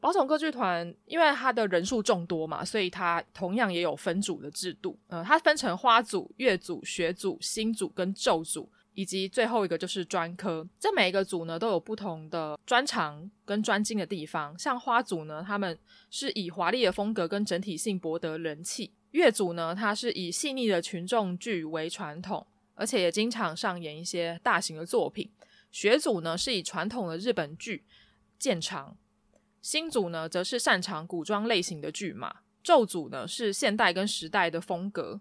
宝冢歌剧团，因为它的人数众多嘛，所以它同样也有分组的制度。呃，它分成花组、月组、学组、星组跟昼组，以及最后一个就是专科。这每一个组呢，都有不同的专长跟专精的地方。像花组呢，他们是以华丽的风格跟整体性博得人气；月组呢，它是以细腻的群众剧为传统，而且也经常上演一些大型的作品；学组呢，是以传统的日本剧见长。新组呢，则是擅长古装类型的剧嘛。咒组呢，是现代跟时代的风格，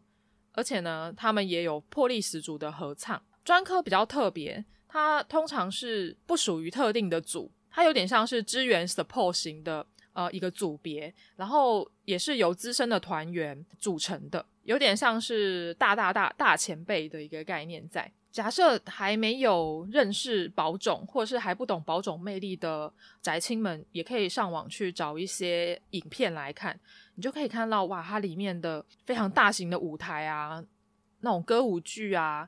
而且呢，他们也有魄力十足的合唱。专科比较特别，它通常是不属于特定的组，它有点像是支援 support 型的呃一个组别，然后也是由资深的团员组成的，有点像是大大大大前辈的一个概念在。假设还没有认识宝冢，或者是还不懂宝冢魅力的宅青们，也可以上网去找一些影片来看，你就可以看到哇，它里面的非常大型的舞台啊，那种歌舞剧啊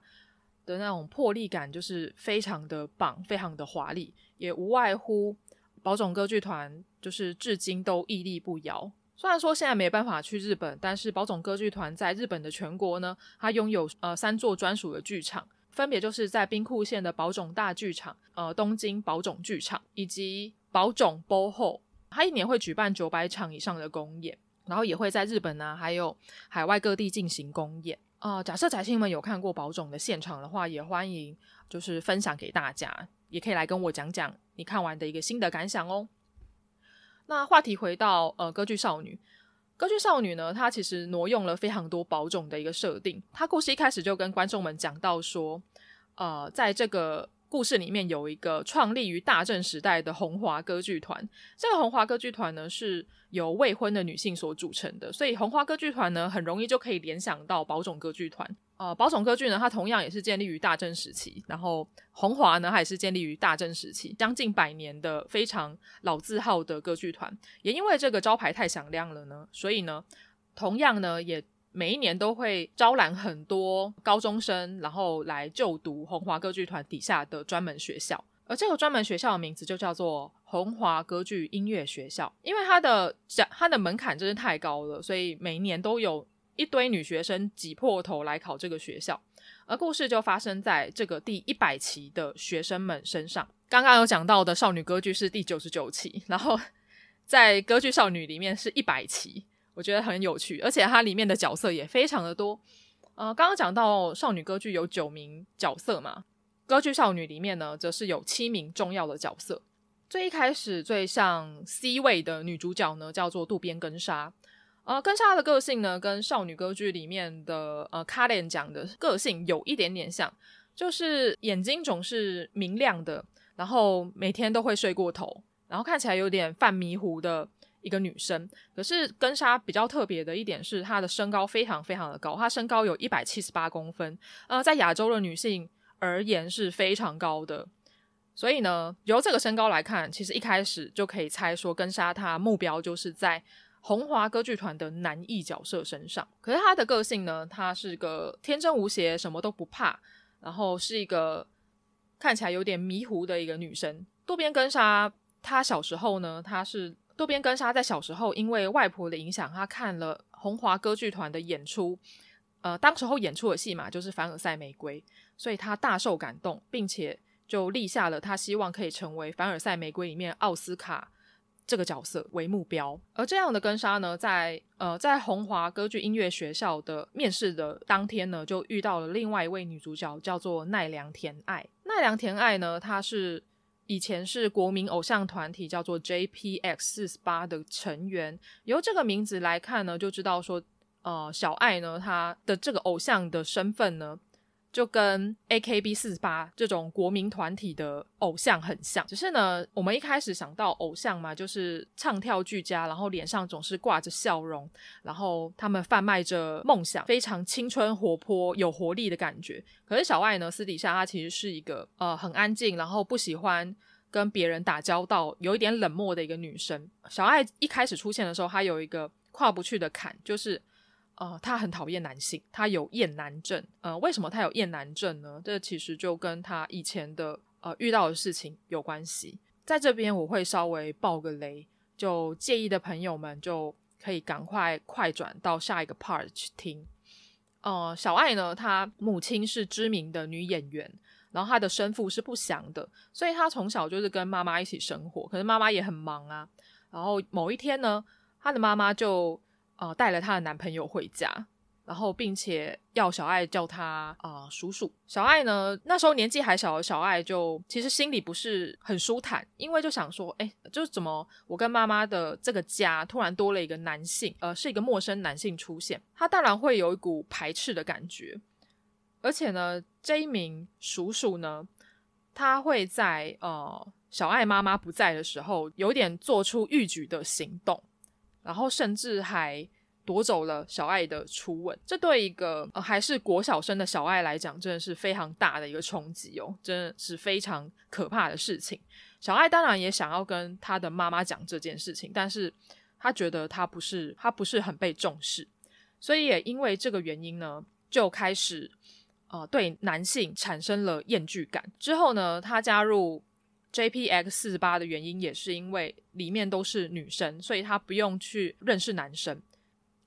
的那种魄力感，就是非常的棒，非常的华丽，也无外乎宝冢歌剧团就是至今都屹立不摇。虽然说现在没办法去日本，但是宝冢歌剧团在日本的全国呢，它拥有呃三座专属的剧场。分别就是在兵库县的宝冢大剧场、呃东京宝冢剧场以及宝冢 BOHO，它一年会举办九百场以上的公演，然后也会在日本呢、啊、还有海外各地进行公演。呃，假设宅青们有看过宝冢的现场的话，也欢迎就是分享给大家，也可以来跟我讲讲你看完的一个心得感想哦。那话题回到呃歌剧少女。歌剧少女呢，她其实挪用了非常多宝冢的一个设定。她故事一开始就跟观众们讲到说，呃，在这个故事里面有一个创立于大正时代的红华歌剧团。这个红华歌剧团呢，是由未婚的女性所组成的，所以红华歌剧团呢，很容易就可以联想到宝冢歌剧团。呃，宝冢歌剧呢，它同样也是建立于大正时期，然后红华呢，它也是建立于大正时期，将近百年的非常老字号的歌剧团。也因为这个招牌太响亮了呢，所以呢，同样呢，也每一年都会招揽很多高中生，然后来就读红华歌剧团底下的专门学校。而这个专门学校的名字就叫做红华歌剧音乐学校，因为它的讲它的门槛真是太高了，所以每一年都有一堆女学生挤破头来考这个学校。而故事就发生在这个第一百期的学生们身上。刚刚有讲到的少女歌剧是第九十九期，然后在歌剧少女里面是一百期，我觉得很有趣，而且它里面的角色也非常的多。呃，刚刚讲到少女歌剧有九名角色嘛。歌剧少女里面呢，则是有七名重要的角色。最一开始最像 C 位的女主角呢，叫做渡边根纱。呃，根纱的个性呢，跟少女歌剧里面的呃卡莲讲的个性有一点点像，就是眼睛总是明亮的，然后每天都会睡过头，然后看起来有点犯迷糊的一个女生。可是根纱比较特别的一点是，她的身高非常非常的高，她身高有一百七十八公分。呃，在亚洲的女性。而言是非常高的，所以呢，由这个身高来看，其实一开始就可以猜说，根纱他目标就是在红华歌剧团的男一角色身上。可是他的个性呢，他是个天真无邪，什么都不怕，然后是一个看起来有点迷糊的一个女生。渡边根沙，她小时候呢，她是渡边根沙在小时候因为外婆的影响，她看了红华歌剧团的演出。呃，当时候演出的戏码就是《凡尔赛玫瑰》，所以他大受感动，并且就立下了他希望可以成为《凡尔赛玫瑰》里面奥斯卡这个角色为目标。而这样的根纱呢，在呃在红华歌剧音乐学校的面试的当天呢，就遇到了另外一位女主角，叫做奈良田爱。奈良田爱呢，她是以前是国民偶像团体叫做 JPX 四十八的成员。由这个名字来看呢，就知道说。呃，小爱呢，她的这个偶像的身份呢，就跟 AKB 四十八这种国民团体的偶像很像。只是呢，我们一开始想到偶像嘛，就是唱跳俱佳，然后脸上总是挂着笑容，然后他们贩卖着梦想，非常青春活泼、有活力的感觉。可是小爱呢，私底下她其实是一个呃很安静，然后不喜欢跟别人打交道，有一点冷漠的一个女生。小爱一开始出现的时候，她有一个跨不去的坎，就是。呃，他很讨厌男性，他有厌男症。呃，为什么他有厌男症呢？这其实就跟他以前的呃遇到的事情有关系。在这边我会稍微爆个雷，就介意的朋友们就可以赶快快转到下一个 part 去听。呃，小爱呢，她母亲是知名的女演员，然后她的生父是不详的，所以她从小就是跟妈妈一起生活。可是妈妈也很忙啊。然后某一天呢，她的妈妈就。呃，带了她的男朋友回家，然后并且要小爱叫他啊、呃、叔叔。小爱呢，那时候年纪还小小爱就其实心里不是很舒坦，因为就想说，哎，就是怎么我跟妈妈的这个家突然多了一个男性，呃，是一个陌生男性出现，他当然会有一股排斥的感觉。而且呢，这一名叔叔呢，他会在呃小爱妈妈不在的时候，有点做出欲举的行动。然后甚至还夺走了小爱的初吻，这对一个呃还是国小生的小爱来讲，真的是非常大的一个冲击哦，真的是非常可怕的事情。小爱当然也想要跟他的妈妈讲这件事情，但是他觉得他不是他不是很被重视，所以也因为这个原因呢，就开始呃对男性产生了厌倦感。之后呢，他加入。JPX 四十八的原因也是因为里面都是女生，所以他不用去认识男生。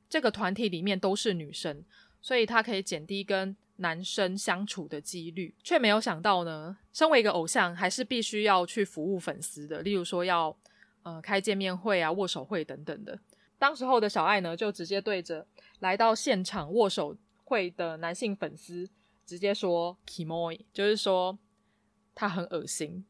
这个团体里面都是女生，所以他可以减低跟男生相处的几率。却没有想到呢，身为一个偶像，还是必须要去服务粉丝的，例如说要呃开见面会啊、握手会等等的。当时候的小爱呢，就直接对着来到现场握手会的男性粉丝直接说 “Kimoy”，就是说他很恶心。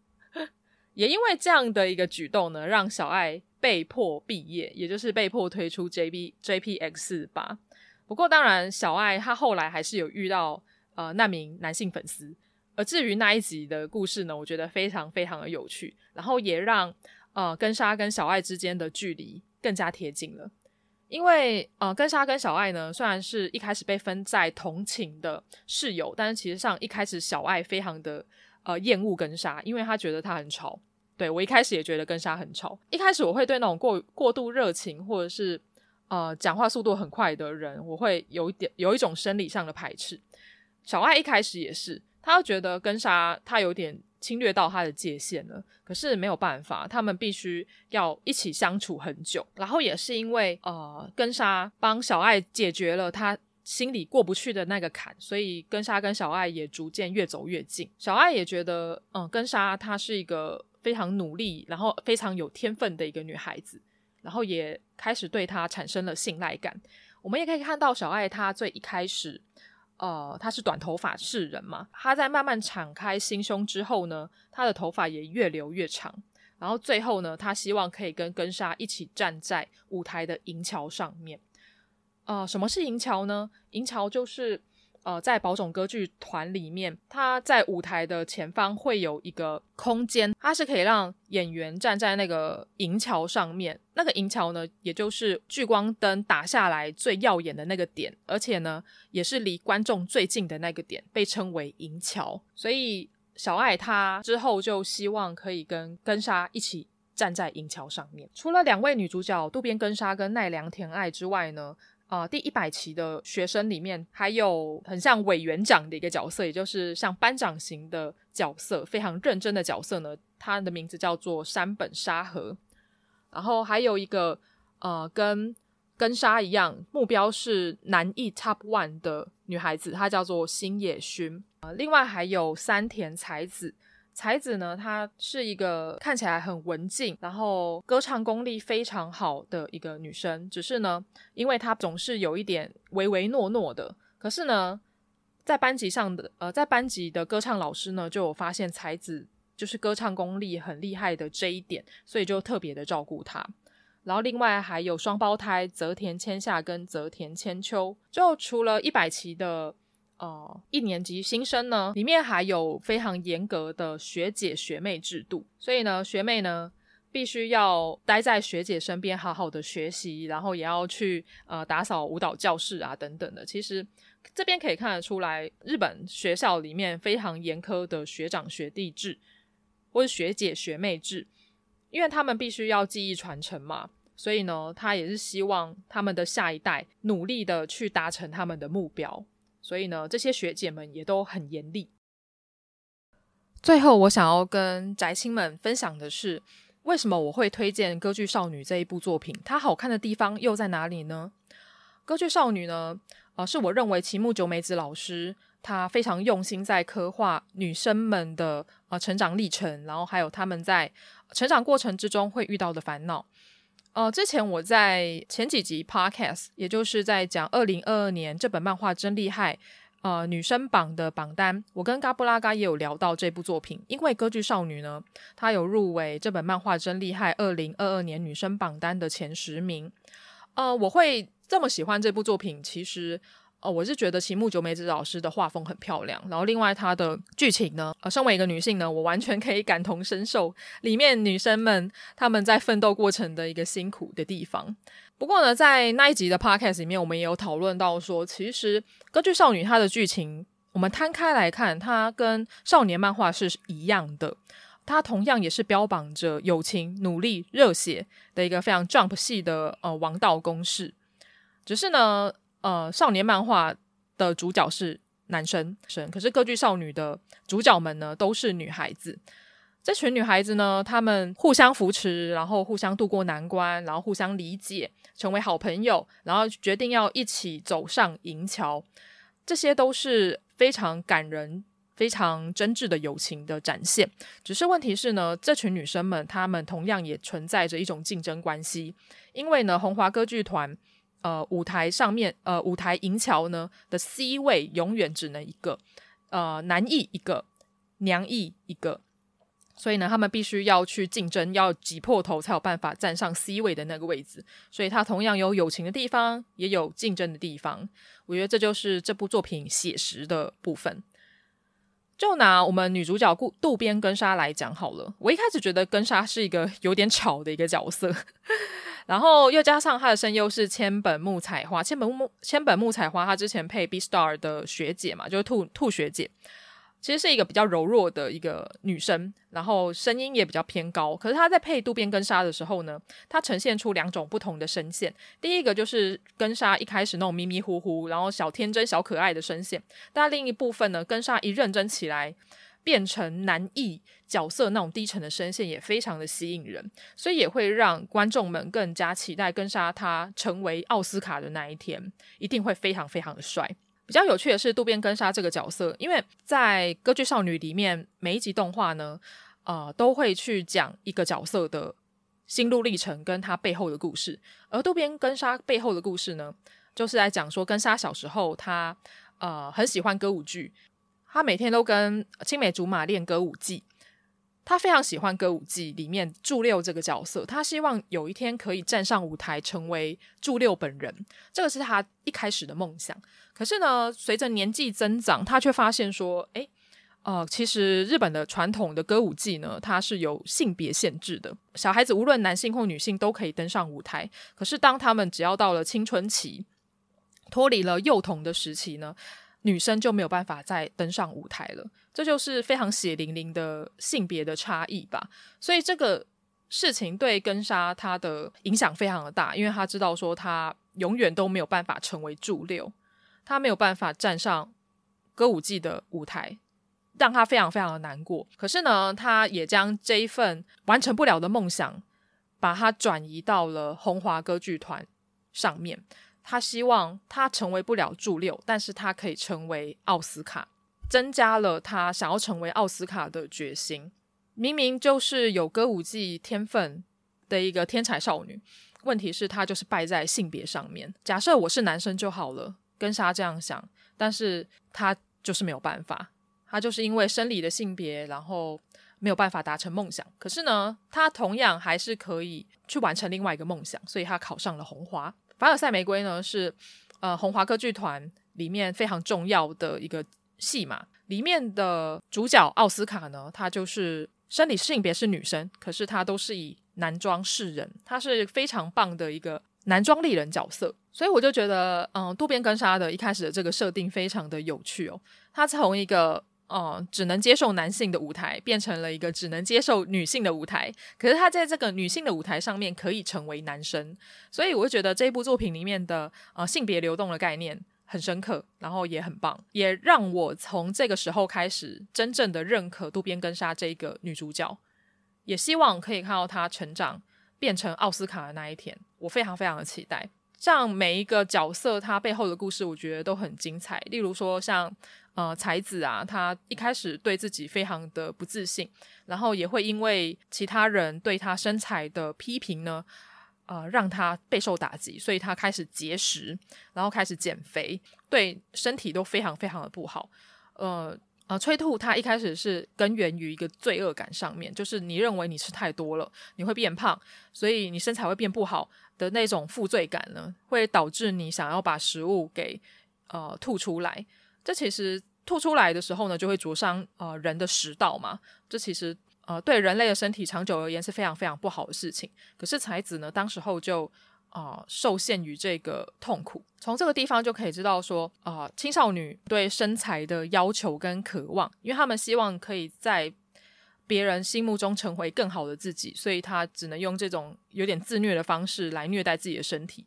也因为这样的一个举动呢，让小爱被迫毕业，也就是被迫退出 JB JPX 四十八。不过，当然，小爱她后来还是有遇到呃那名男性粉丝。而至于那一集的故事呢，我觉得非常非常的有趣，然后也让呃根纱跟小爱之间的距离更加贴近了。因为呃根纱跟小爱呢，虽然是一开始被分在同寝的室友，但是其实上一开始小爱非常的。呃，厌恶根纱，因为他觉得他很吵。对，我一开始也觉得根纱很吵。一开始我会对那种过过度热情或者是呃讲话速度很快的人，我会有一点有一种生理上的排斥。小爱一开始也是，他觉得根纱他有点侵略到他的界限了。可是没有办法，他们必须要一起相处很久。然后也是因为呃，根莎帮小爱解决了他心里过不去的那个坎，所以根莎跟小爱也逐渐越走越近。小爱也觉得，嗯、根莎她是一个非常努力，然后非常有天分的一个女孩子，然后也开始对她产生了信赖感。我们也可以看到小爱她最一开始。呃，她是短头发世人嘛，她在慢慢敞开心胸之后呢，她的头发也越留越长，然后最后呢，她希望可以跟根莎一起站在舞台的银桥上面。呃，什么是银桥呢？银桥就是。呃，在宝冢歌剧团里面，它在舞台的前方会有一个空间，它是可以让演员站在那个银桥上面。那个银桥呢，也就是聚光灯打下来最耀眼的那个点，而且呢，也是离观众最近的那个点，被称为银桥。所以小爱她之后就希望可以跟根莎一起站在银桥上面。除了两位女主角渡边根莎跟奈良田爱之外呢，呃，第一百期的学生里面还有很像委员长的一个角色，也就是像班长型的角色，非常认真的角色呢。他的名字叫做山本沙和。然后还有一个呃，跟根莎一样，目标是男艺 Top One 的女孩子，她叫做星野薰。啊、另外还有山田彩子。才子呢，她是一个看起来很文静，然后歌唱功力非常好的一个女生。只是呢，因为她总是有一点唯唯诺诺的。可是呢，在班级上的呃，在班级的歌唱老师呢，就有发现才子就是歌唱功力很厉害的这一点，所以就特别的照顾她。然后另外还有双胞胎泽田千夏跟泽田千秋，就除了一百期的。呃，一年级新生呢，里面还有非常严格的学姐学妹制度，所以呢，学妹呢必须要待在学姐身边，好好的学习，然后也要去呃打扫舞蹈教室啊等等的。其实这边可以看得出来，日本学校里面非常严苛的学长学弟制，或是学姐学妹制，因为他们必须要技艺传承嘛，所以呢，他也是希望他们的下一代努力的去达成他们的目标。所以呢，这些学姐们也都很严厉。最后，我想要跟宅青们分享的是，为什么我会推荐《歌剧少女》这一部作品？它好看的地方又在哪里呢？《歌剧少女》呢，呃，是我认为齐木久美子老师她非常用心在刻画女生们的呃成长历程，然后还有她们在成长过程之中会遇到的烦恼。呃，之前我在前几集 Podcast，也就是在讲二零二二年这本漫画真厉害，呃，女生榜的榜单，我跟嘎布拉嘎也有聊到这部作品，因为歌剧少女呢，她有入围这本漫画真厉害二零二二年女生榜单的前十名。呃，我会这么喜欢这部作品，其实。哦，我是觉得齐木久美子老师的画风很漂亮，然后另外她的剧情呢，呃，身为一个女性呢，我完全可以感同身受里面女生们她们在奋斗过程的一个辛苦的地方。不过呢，在那一集的 podcast 里面，我们也有讨论到说，其实歌剧少女她的剧情，我们摊开来看，它跟少年漫画是一样的，它同样也是标榜着友情、努力、热血的一个非常 jump 系的呃王道公式，只是呢。呃，少年漫画的主角是男生，生，可是歌剧少女的主角们呢，都是女孩子。这群女孩子呢，她们互相扶持，然后互相度过难关，然后互相理解，成为好朋友，然后决定要一起走上银桥。这些都是非常感人、非常真挚的友情的展现。只是问题是呢，这群女生们，她们同样也存在着一种竞争关系，因为呢，红华歌剧团。呃，舞台上面，呃，舞台银桥呢的 C 位永远只能一个，呃，男艺一个，娘艺一个，所以呢，他们必须要去竞争，要挤破头才有办法站上 C 位的那个位置。所以它同样有友情的地方，也有竞争的地方。我觉得这就是这部作品写实的部分。就拿我们女主角顾渡边根莎来讲好了，我一开始觉得根莎是一个有点吵的一个角色。然后又加上她的声优是千本木彩花，千本木千本木彩花，她之前配《B Star》的学姐嘛，就是兔兔学姐，其实是一个比较柔弱的一个女生，然后声音也比较偏高。可是她在配渡边根莎的时候呢，她呈现出两种不同的声线。第一个就是根莎一开始那种迷迷糊糊，然后小天真、小可爱的声线。但另一部分呢，根莎一认真起来，变成男一角色那种低沉的声线也非常的吸引人，所以也会让观众们更加期待根莎他成为奥斯卡的那一天，一定会非常非常的帅。比较有趣的是渡边根莎这个角色，因为在歌剧少女里面，每一集动画呢，呃，都会去讲一个角色的心路历程跟他背后的故事，而渡边根莎背后的故事呢，就是在讲说根莎小时候他呃很喜欢歌舞剧。他每天都跟青梅竹马练歌舞伎，他非常喜欢歌舞伎里面祝六这个角色，他希望有一天可以站上舞台成为祝六本人，这个是他一开始的梦想。可是呢，随着年纪增长，他却发现说，诶，呃，其实日本的传统的歌舞伎呢，它是有性别限制的，小孩子无论男性或女性都可以登上舞台，可是当他们只要到了青春期，脱离了幼童的时期呢，女生就没有办法再登上舞台了，这就是非常血淋淋的性别的差异吧。所以这个事情对根莎她的影响非常的大，因为她知道说她永远都没有办法成为祝六，她没有办法站上歌舞伎的舞台，让她非常非常的难过。可是呢，她也将这一份完成不了的梦想，把它转移到了红华歌剧团上面。他希望他成为不了助六，但是他可以成为奥斯卡，增加了他想要成为奥斯卡的决心。明明就是有歌舞伎天分的一个天才少女，问题是她就是败在性别上面。假设我是男生就好了，跟莎这样想，但是他就是没有办法，他就是因为生理的性别，然后没有办法达成梦想。可是呢，他同样还是可以去完成另外一个梦想，所以他考上了红华。凡尔赛玫瑰呢，是呃红华歌剧团里面非常重要的一个戏嘛。里面的主角奥斯卡呢，他就是生理性别是女生，可是他都是以男装示人，他是非常棒的一个男装丽人角色。所以我就觉得，嗯，渡边根莎的一开始的这个设定非常的有趣哦。他从一个哦、只能接受男性的舞台，变成了一个只能接受女性的舞台。可是他在这个女性的舞台上面可以成为男生，所以我就觉得这一部作品里面的呃性别流动的概念很深刻，然后也很棒，也让我从这个时候开始真正的认可渡边根莎这个女主角，也希望可以看到她成长变成奥斯卡的那一天，我非常非常的期待。像每一个角色，他背后的故事，我觉得都很精彩。例如说，像呃才子啊，他一开始对自己非常的不自信，然后也会因为其他人对他身材的批评呢，呃，让他备受打击，所以他开始节食，然后开始减肥，对身体都非常非常的不好。呃呃，催吐它一开始是根源于一个罪恶感上面，就是你认为你吃太多了，你会变胖，所以你身材会变不好。的那种负罪感呢，会导致你想要把食物给呃吐出来。这其实吐出来的时候呢，就会灼伤呃人的食道嘛。这其实呃对人类的身体长久而言是非常非常不好的事情。可是才子呢，当时候就啊、呃、受限于这个痛苦。从这个地方就可以知道说啊、呃，青少女对身材的要求跟渴望，因为他们希望可以在。别人心目中成为更好的自己，所以他只能用这种有点自虐的方式来虐待自己的身体。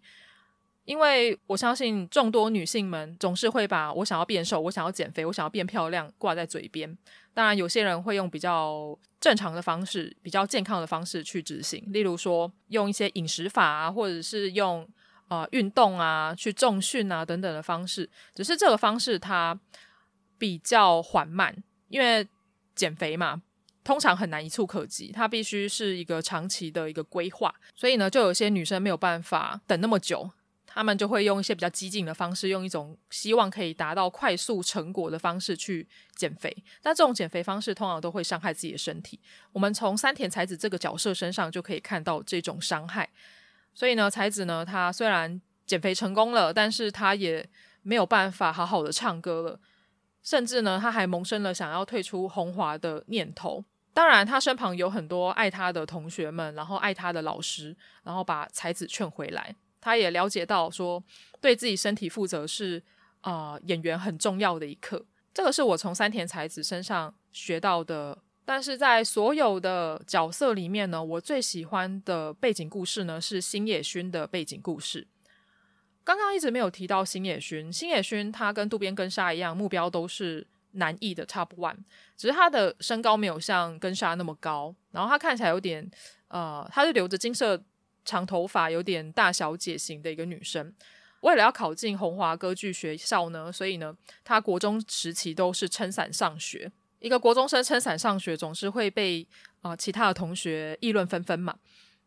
因为我相信众多女性们总是会把我想要变瘦、我想要减肥、我想要变漂亮挂在嘴边。当然，有些人会用比较正常的方式、比较健康的方式去执行，例如说用一些饮食法啊，或者是用呃运动啊、去重训啊等等的方式。只是这个方式它比较缓慢，因为减肥嘛。通常很难一蹴可及，它必须是一个长期的一个规划，所以呢，就有些女生没有办法等那么久，他们就会用一些比较激进的方式，用一种希望可以达到快速成果的方式去减肥。但这种减肥方式通常都会伤害自己的身体。我们从三田才子这个角色身上就可以看到这种伤害。所以呢，才子呢，他虽然减肥成功了，但是他也没有办法好好的唱歌了，甚至呢，他还萌生了想要退出红华的念头。当然，他身旁有很多爱他的同学们，然后爱他的老师，然后把才子劝回来。他也了解到说，对自己身体负责是啊、演员很重要的一课。这个是我从三田才子身上学到的。但是在所有的角色里面呢，我最喜欢的背景故事呢是星野薰的背景故事。刚刚一直没有提到星野薰，星野薰他跟渡边根莎一样，目标都是男艺的 Top One，只是他的身高没有像根莎那么高，然后他看起来有点呃，他是留着金色长头发，有点大小姐型的一个女生。为了要考进鸿华歌剧学校呢，所以呢，她国中时期都是撑伞上学。一个国中生撑伞上学，总是会被啊、其他的同学议论纷纷嘛。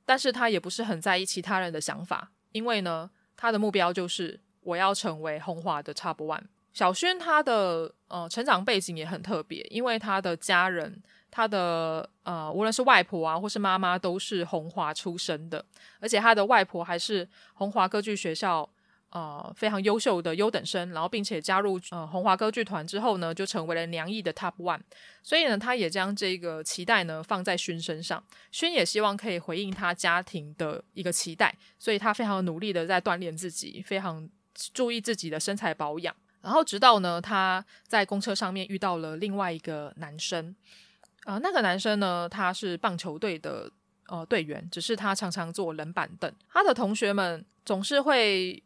但是她也不是很在意其他人的想法，因为呢，她的目标就是我要成为鸿华的 Top One。小薰她的呃成长背景也很特别，因为她的家人，他的呃无论是外婆啊或是妈妈都是红华出身的，而且他的外婆还是红华歌剧学校呃非常优秀的优等生，然后并且加入呃红华歌剧团之后呢，就成为了娘役的 Top One，所以呢，他也将这个期待呢放在勋身上，勋也希望可以回应他家庭的一个期待，所以他非常努力的在锻炼自己，非常注意自己的身材保养。然后直到呢，他在公车上面遇到了另外一个男生，呃，那个男生呢，他是棒球队的呃队员，只是他常常坐冷板凳。他的同学们总是会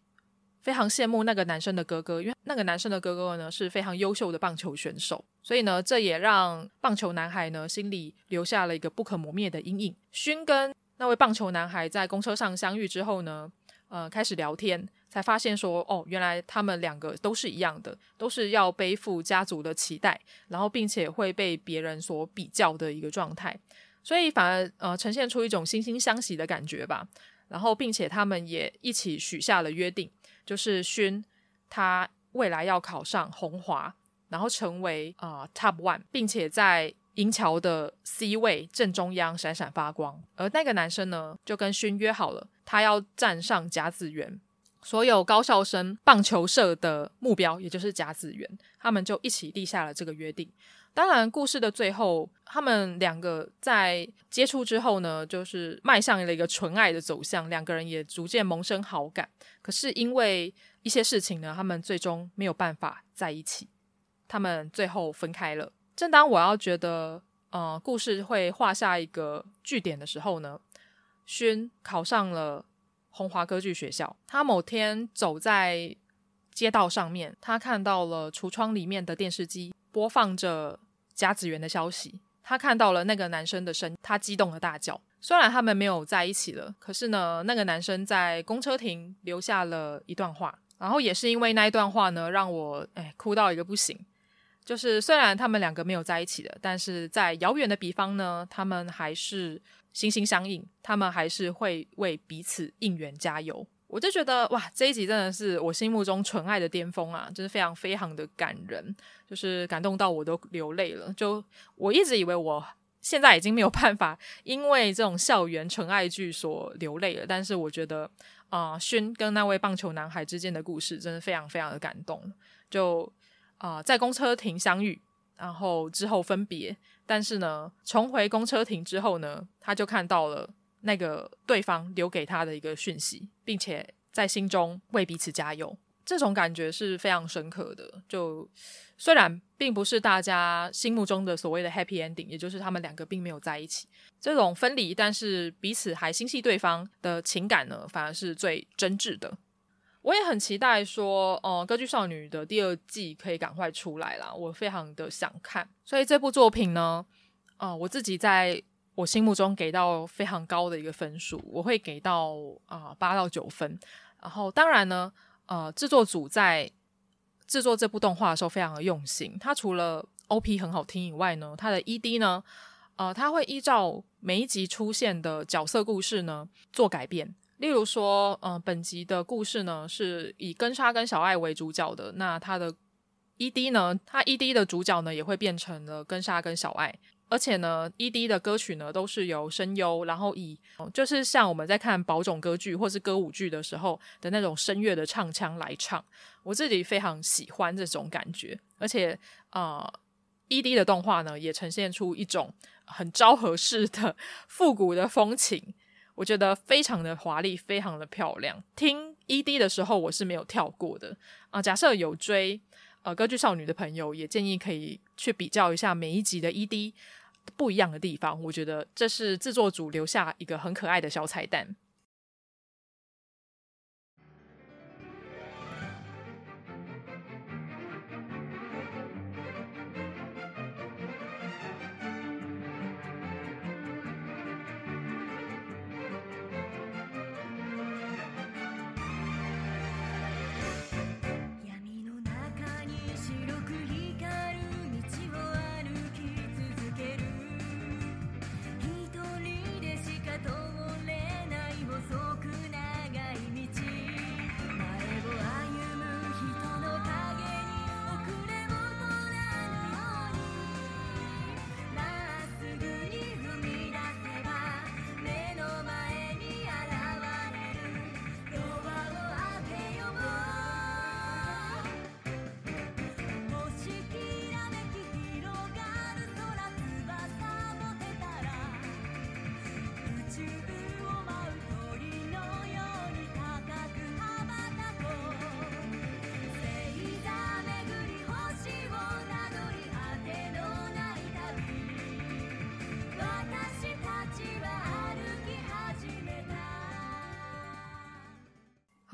非常羡慕那个男生的哥哥，因为那个男生的哥哥呢是非常优秀的棒球选手，所以呢，这也让棒球男孩呢心里留下了一个不可磨灭的阴影。薰跟那位棒球男孩在公车上相遇之后呢，呃，开始聊天。才发现说，哦，原来他们两个都是一样的，都是要背负家族的期待，然后并且会被别人所比较的一个状态，所以反而呃呈现出一种惺惺相惜的感觉吧。然后并且他们也一起许下了约定，就是勋他未来要考上红华，然后成为啊、Top One，并且在银桥的 C 位正中央闪闪发光。而那个男生呢，就跟勋约好了，他要站上甲子园。所有高校生棒球社的目标，也就是甲子园，他们就一起立下了这个约定。当然，故事的最后，他们两个在接触之后呢，就是迈向了一个纯爱的走向，两个人也逐渐萌生好感。可是因为一些事情呢，他们最终没有办法在一起，他们最后分开了。正当我要觉得，呃，故事会画下一个句点的时候呢，勋考上了。红华歌剧学校，他某天走在街道上面，他看到了橱窗里面的电视机播放着甲子园的消息。他看到了那个男生的身，他激动的大叫。虽然他们没有在一起了，可是呢，那个男生在公车亭留下了一段话，然后也是因为那一段话呢，让我哎哭到一个不行。就是虽然他们两个没有在一起了，但是在遥远的彼方呢，他们还是。心心相印，他们还是会为彼此应援加油。我就觉得哇，这一集真的是我心目中纯爱的巅峰啊，真是非常非常的感人，就是感动到我都流泪了。就我一直以为我现在已经没有办法因为这种校园纯爱剧所流泪了，但是我觉得啊，勋、跟那位棒球男孩之间的故事真的非常非常的感动。就啊、在公车亭相遇。然后之后分别，但是呢，重回公车亭之后呢，他就看到了那个对方留给他的一个讯息，并且在心中为彼此加油。这种感觉是非常深刻的。就虽然并不是大家心目中的所谓的 happy ending，也就是他们两个并没有在一起，这种分离，但是彼此还心系对方的情感呢，反而是最真挚的。我也很期待说，呃，《歌剧少女》的第二季可以赶快出来啦，我非常的想看。所以这部作品呢，呃，我自己在我心目中给到非常高的一个分数，我会给到啊八到九分。然后当然呢，呃，制作组在制作这部动画的时候非常的用心。它除了 OP 很好听以外呢，它的 ED 呢，呃，它会依照每一集出现的角色故事呢做改变。例如说，嗯、本集的故事呢是以根莎跟小爱为主角的，那他的 ED 呢，他 ED 的主角呢也会变成了根莎跟小爱，而且呢，ED 的歌曲呢都是由声优，然后以就是像我们在看宝冢歌剧或是歌舞剧的时候的那种声乐的唱腔来唱，我自己非常喜欢这种感觉，而且啊、呃、ED 的动画呢也呈现出一种很昭和式的 复古的风情。我觉得非常的华丽，非常的漂亮。听 ED 的时候，我是没有跳过的啊、假设有追呃歌剧少女的朋友，也建议可以去比较一下每一集的 ED 不一样的地方。我觉得这是制作组留下一个很可爱的小彩蛋。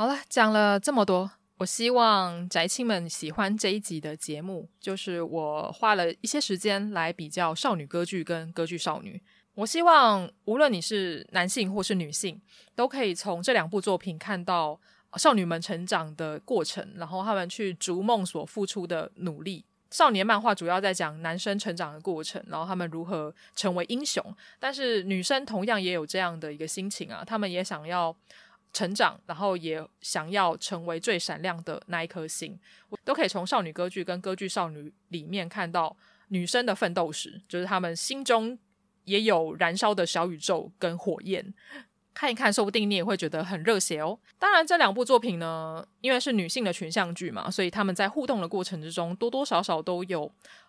了，讲了这么多，我希望宅青们喜欢这一集的节目。就是我花了一些时间来比较少女歌剧跟歌剧少女。我希望无论你是男性或是女性，都可以从这两部作品看到少女们成长的过程，然后他们去逐梦所付出的努力。少年漫画主要在讲男生成长的过程，然后他们如何成为英雄。但是女生同样也有这样的一个心情啊，他们也想要。成长，然后也想要成为最闪亮的那一颗星，都可以从少女歌剧跟歌剧少女里面看到女生的奋斗史，就是她们心中也有燃烧的小宇宙跟火焰。看一看，说不定你也会觉得很热血哦。当然，这两部作品呢，因为是女性的群像剧嘛，所以他们在互动的过程之中，多多少少都有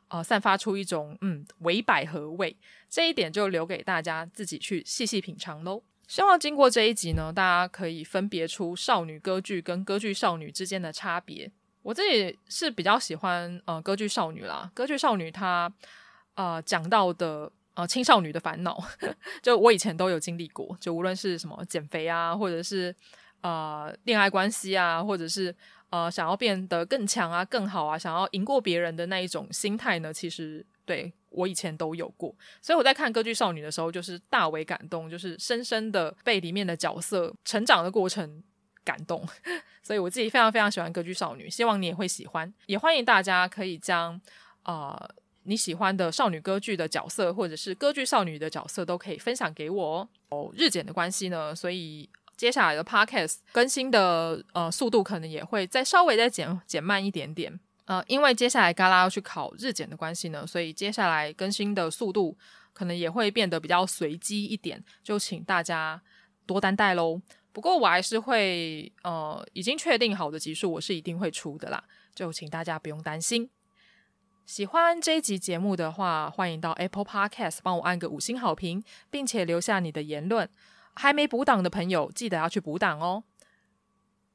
呃散发出一种嗯伪百合味，这一点就留给大家自己去细细品尝喽。希望经过这一集呢，大家可以分别出少女歌剧跟歌剧少女之间的差别。我自己是比较喜欢呃歌剧少女啦，歌剧少女她呃讲到的呃 青少女的烦恼，就我以前都有经历过，就无论是什么减肥啊，或者是呃恋爱关系啊，或者是呃想要变得更强啊、更好啊，想要赢过别人的那一种心态呢，其实对。我以前都有过，所以我在看歌剧少女的时候，就是大为感动，就是深深的被里面的角色成长的过程感动。所以我自己非常非常喜欢歌剧少女，希望你也会喜欢。也欢迎大家可以将啊、你喜欢的少女歌剧的角色，或者是歌剧少女的角色，都可以分享给我哦。哦，日检的关系呢，所以接下来的 podcast 更新的呃速度可能也会再稍微再减减慢一点点。呃，因为接下来嘎拉要去考日检的关系呢，所以接下来更新的速度可能也会变得比较随机一点，就请大家多担待喽。不过我还是会，呃，已经确定好的集数我是一定会出的啦，就请大家不用担心。喜欢这一集节目的话，欢迎到 Apple Podcast 帮我按个五星好评，并且留下你的言论。还没补档的朋友，记得要去补档哦。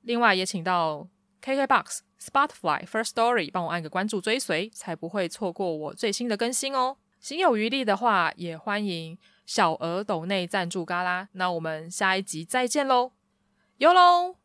另外也请到 KKBOX。Spotify First Story，帮我按个关注追随，才不会错过我最新的更新哦。心有余力的话，也欢迎小额抖内赞助嘎啦。那我们下一集再见喽，哟喽。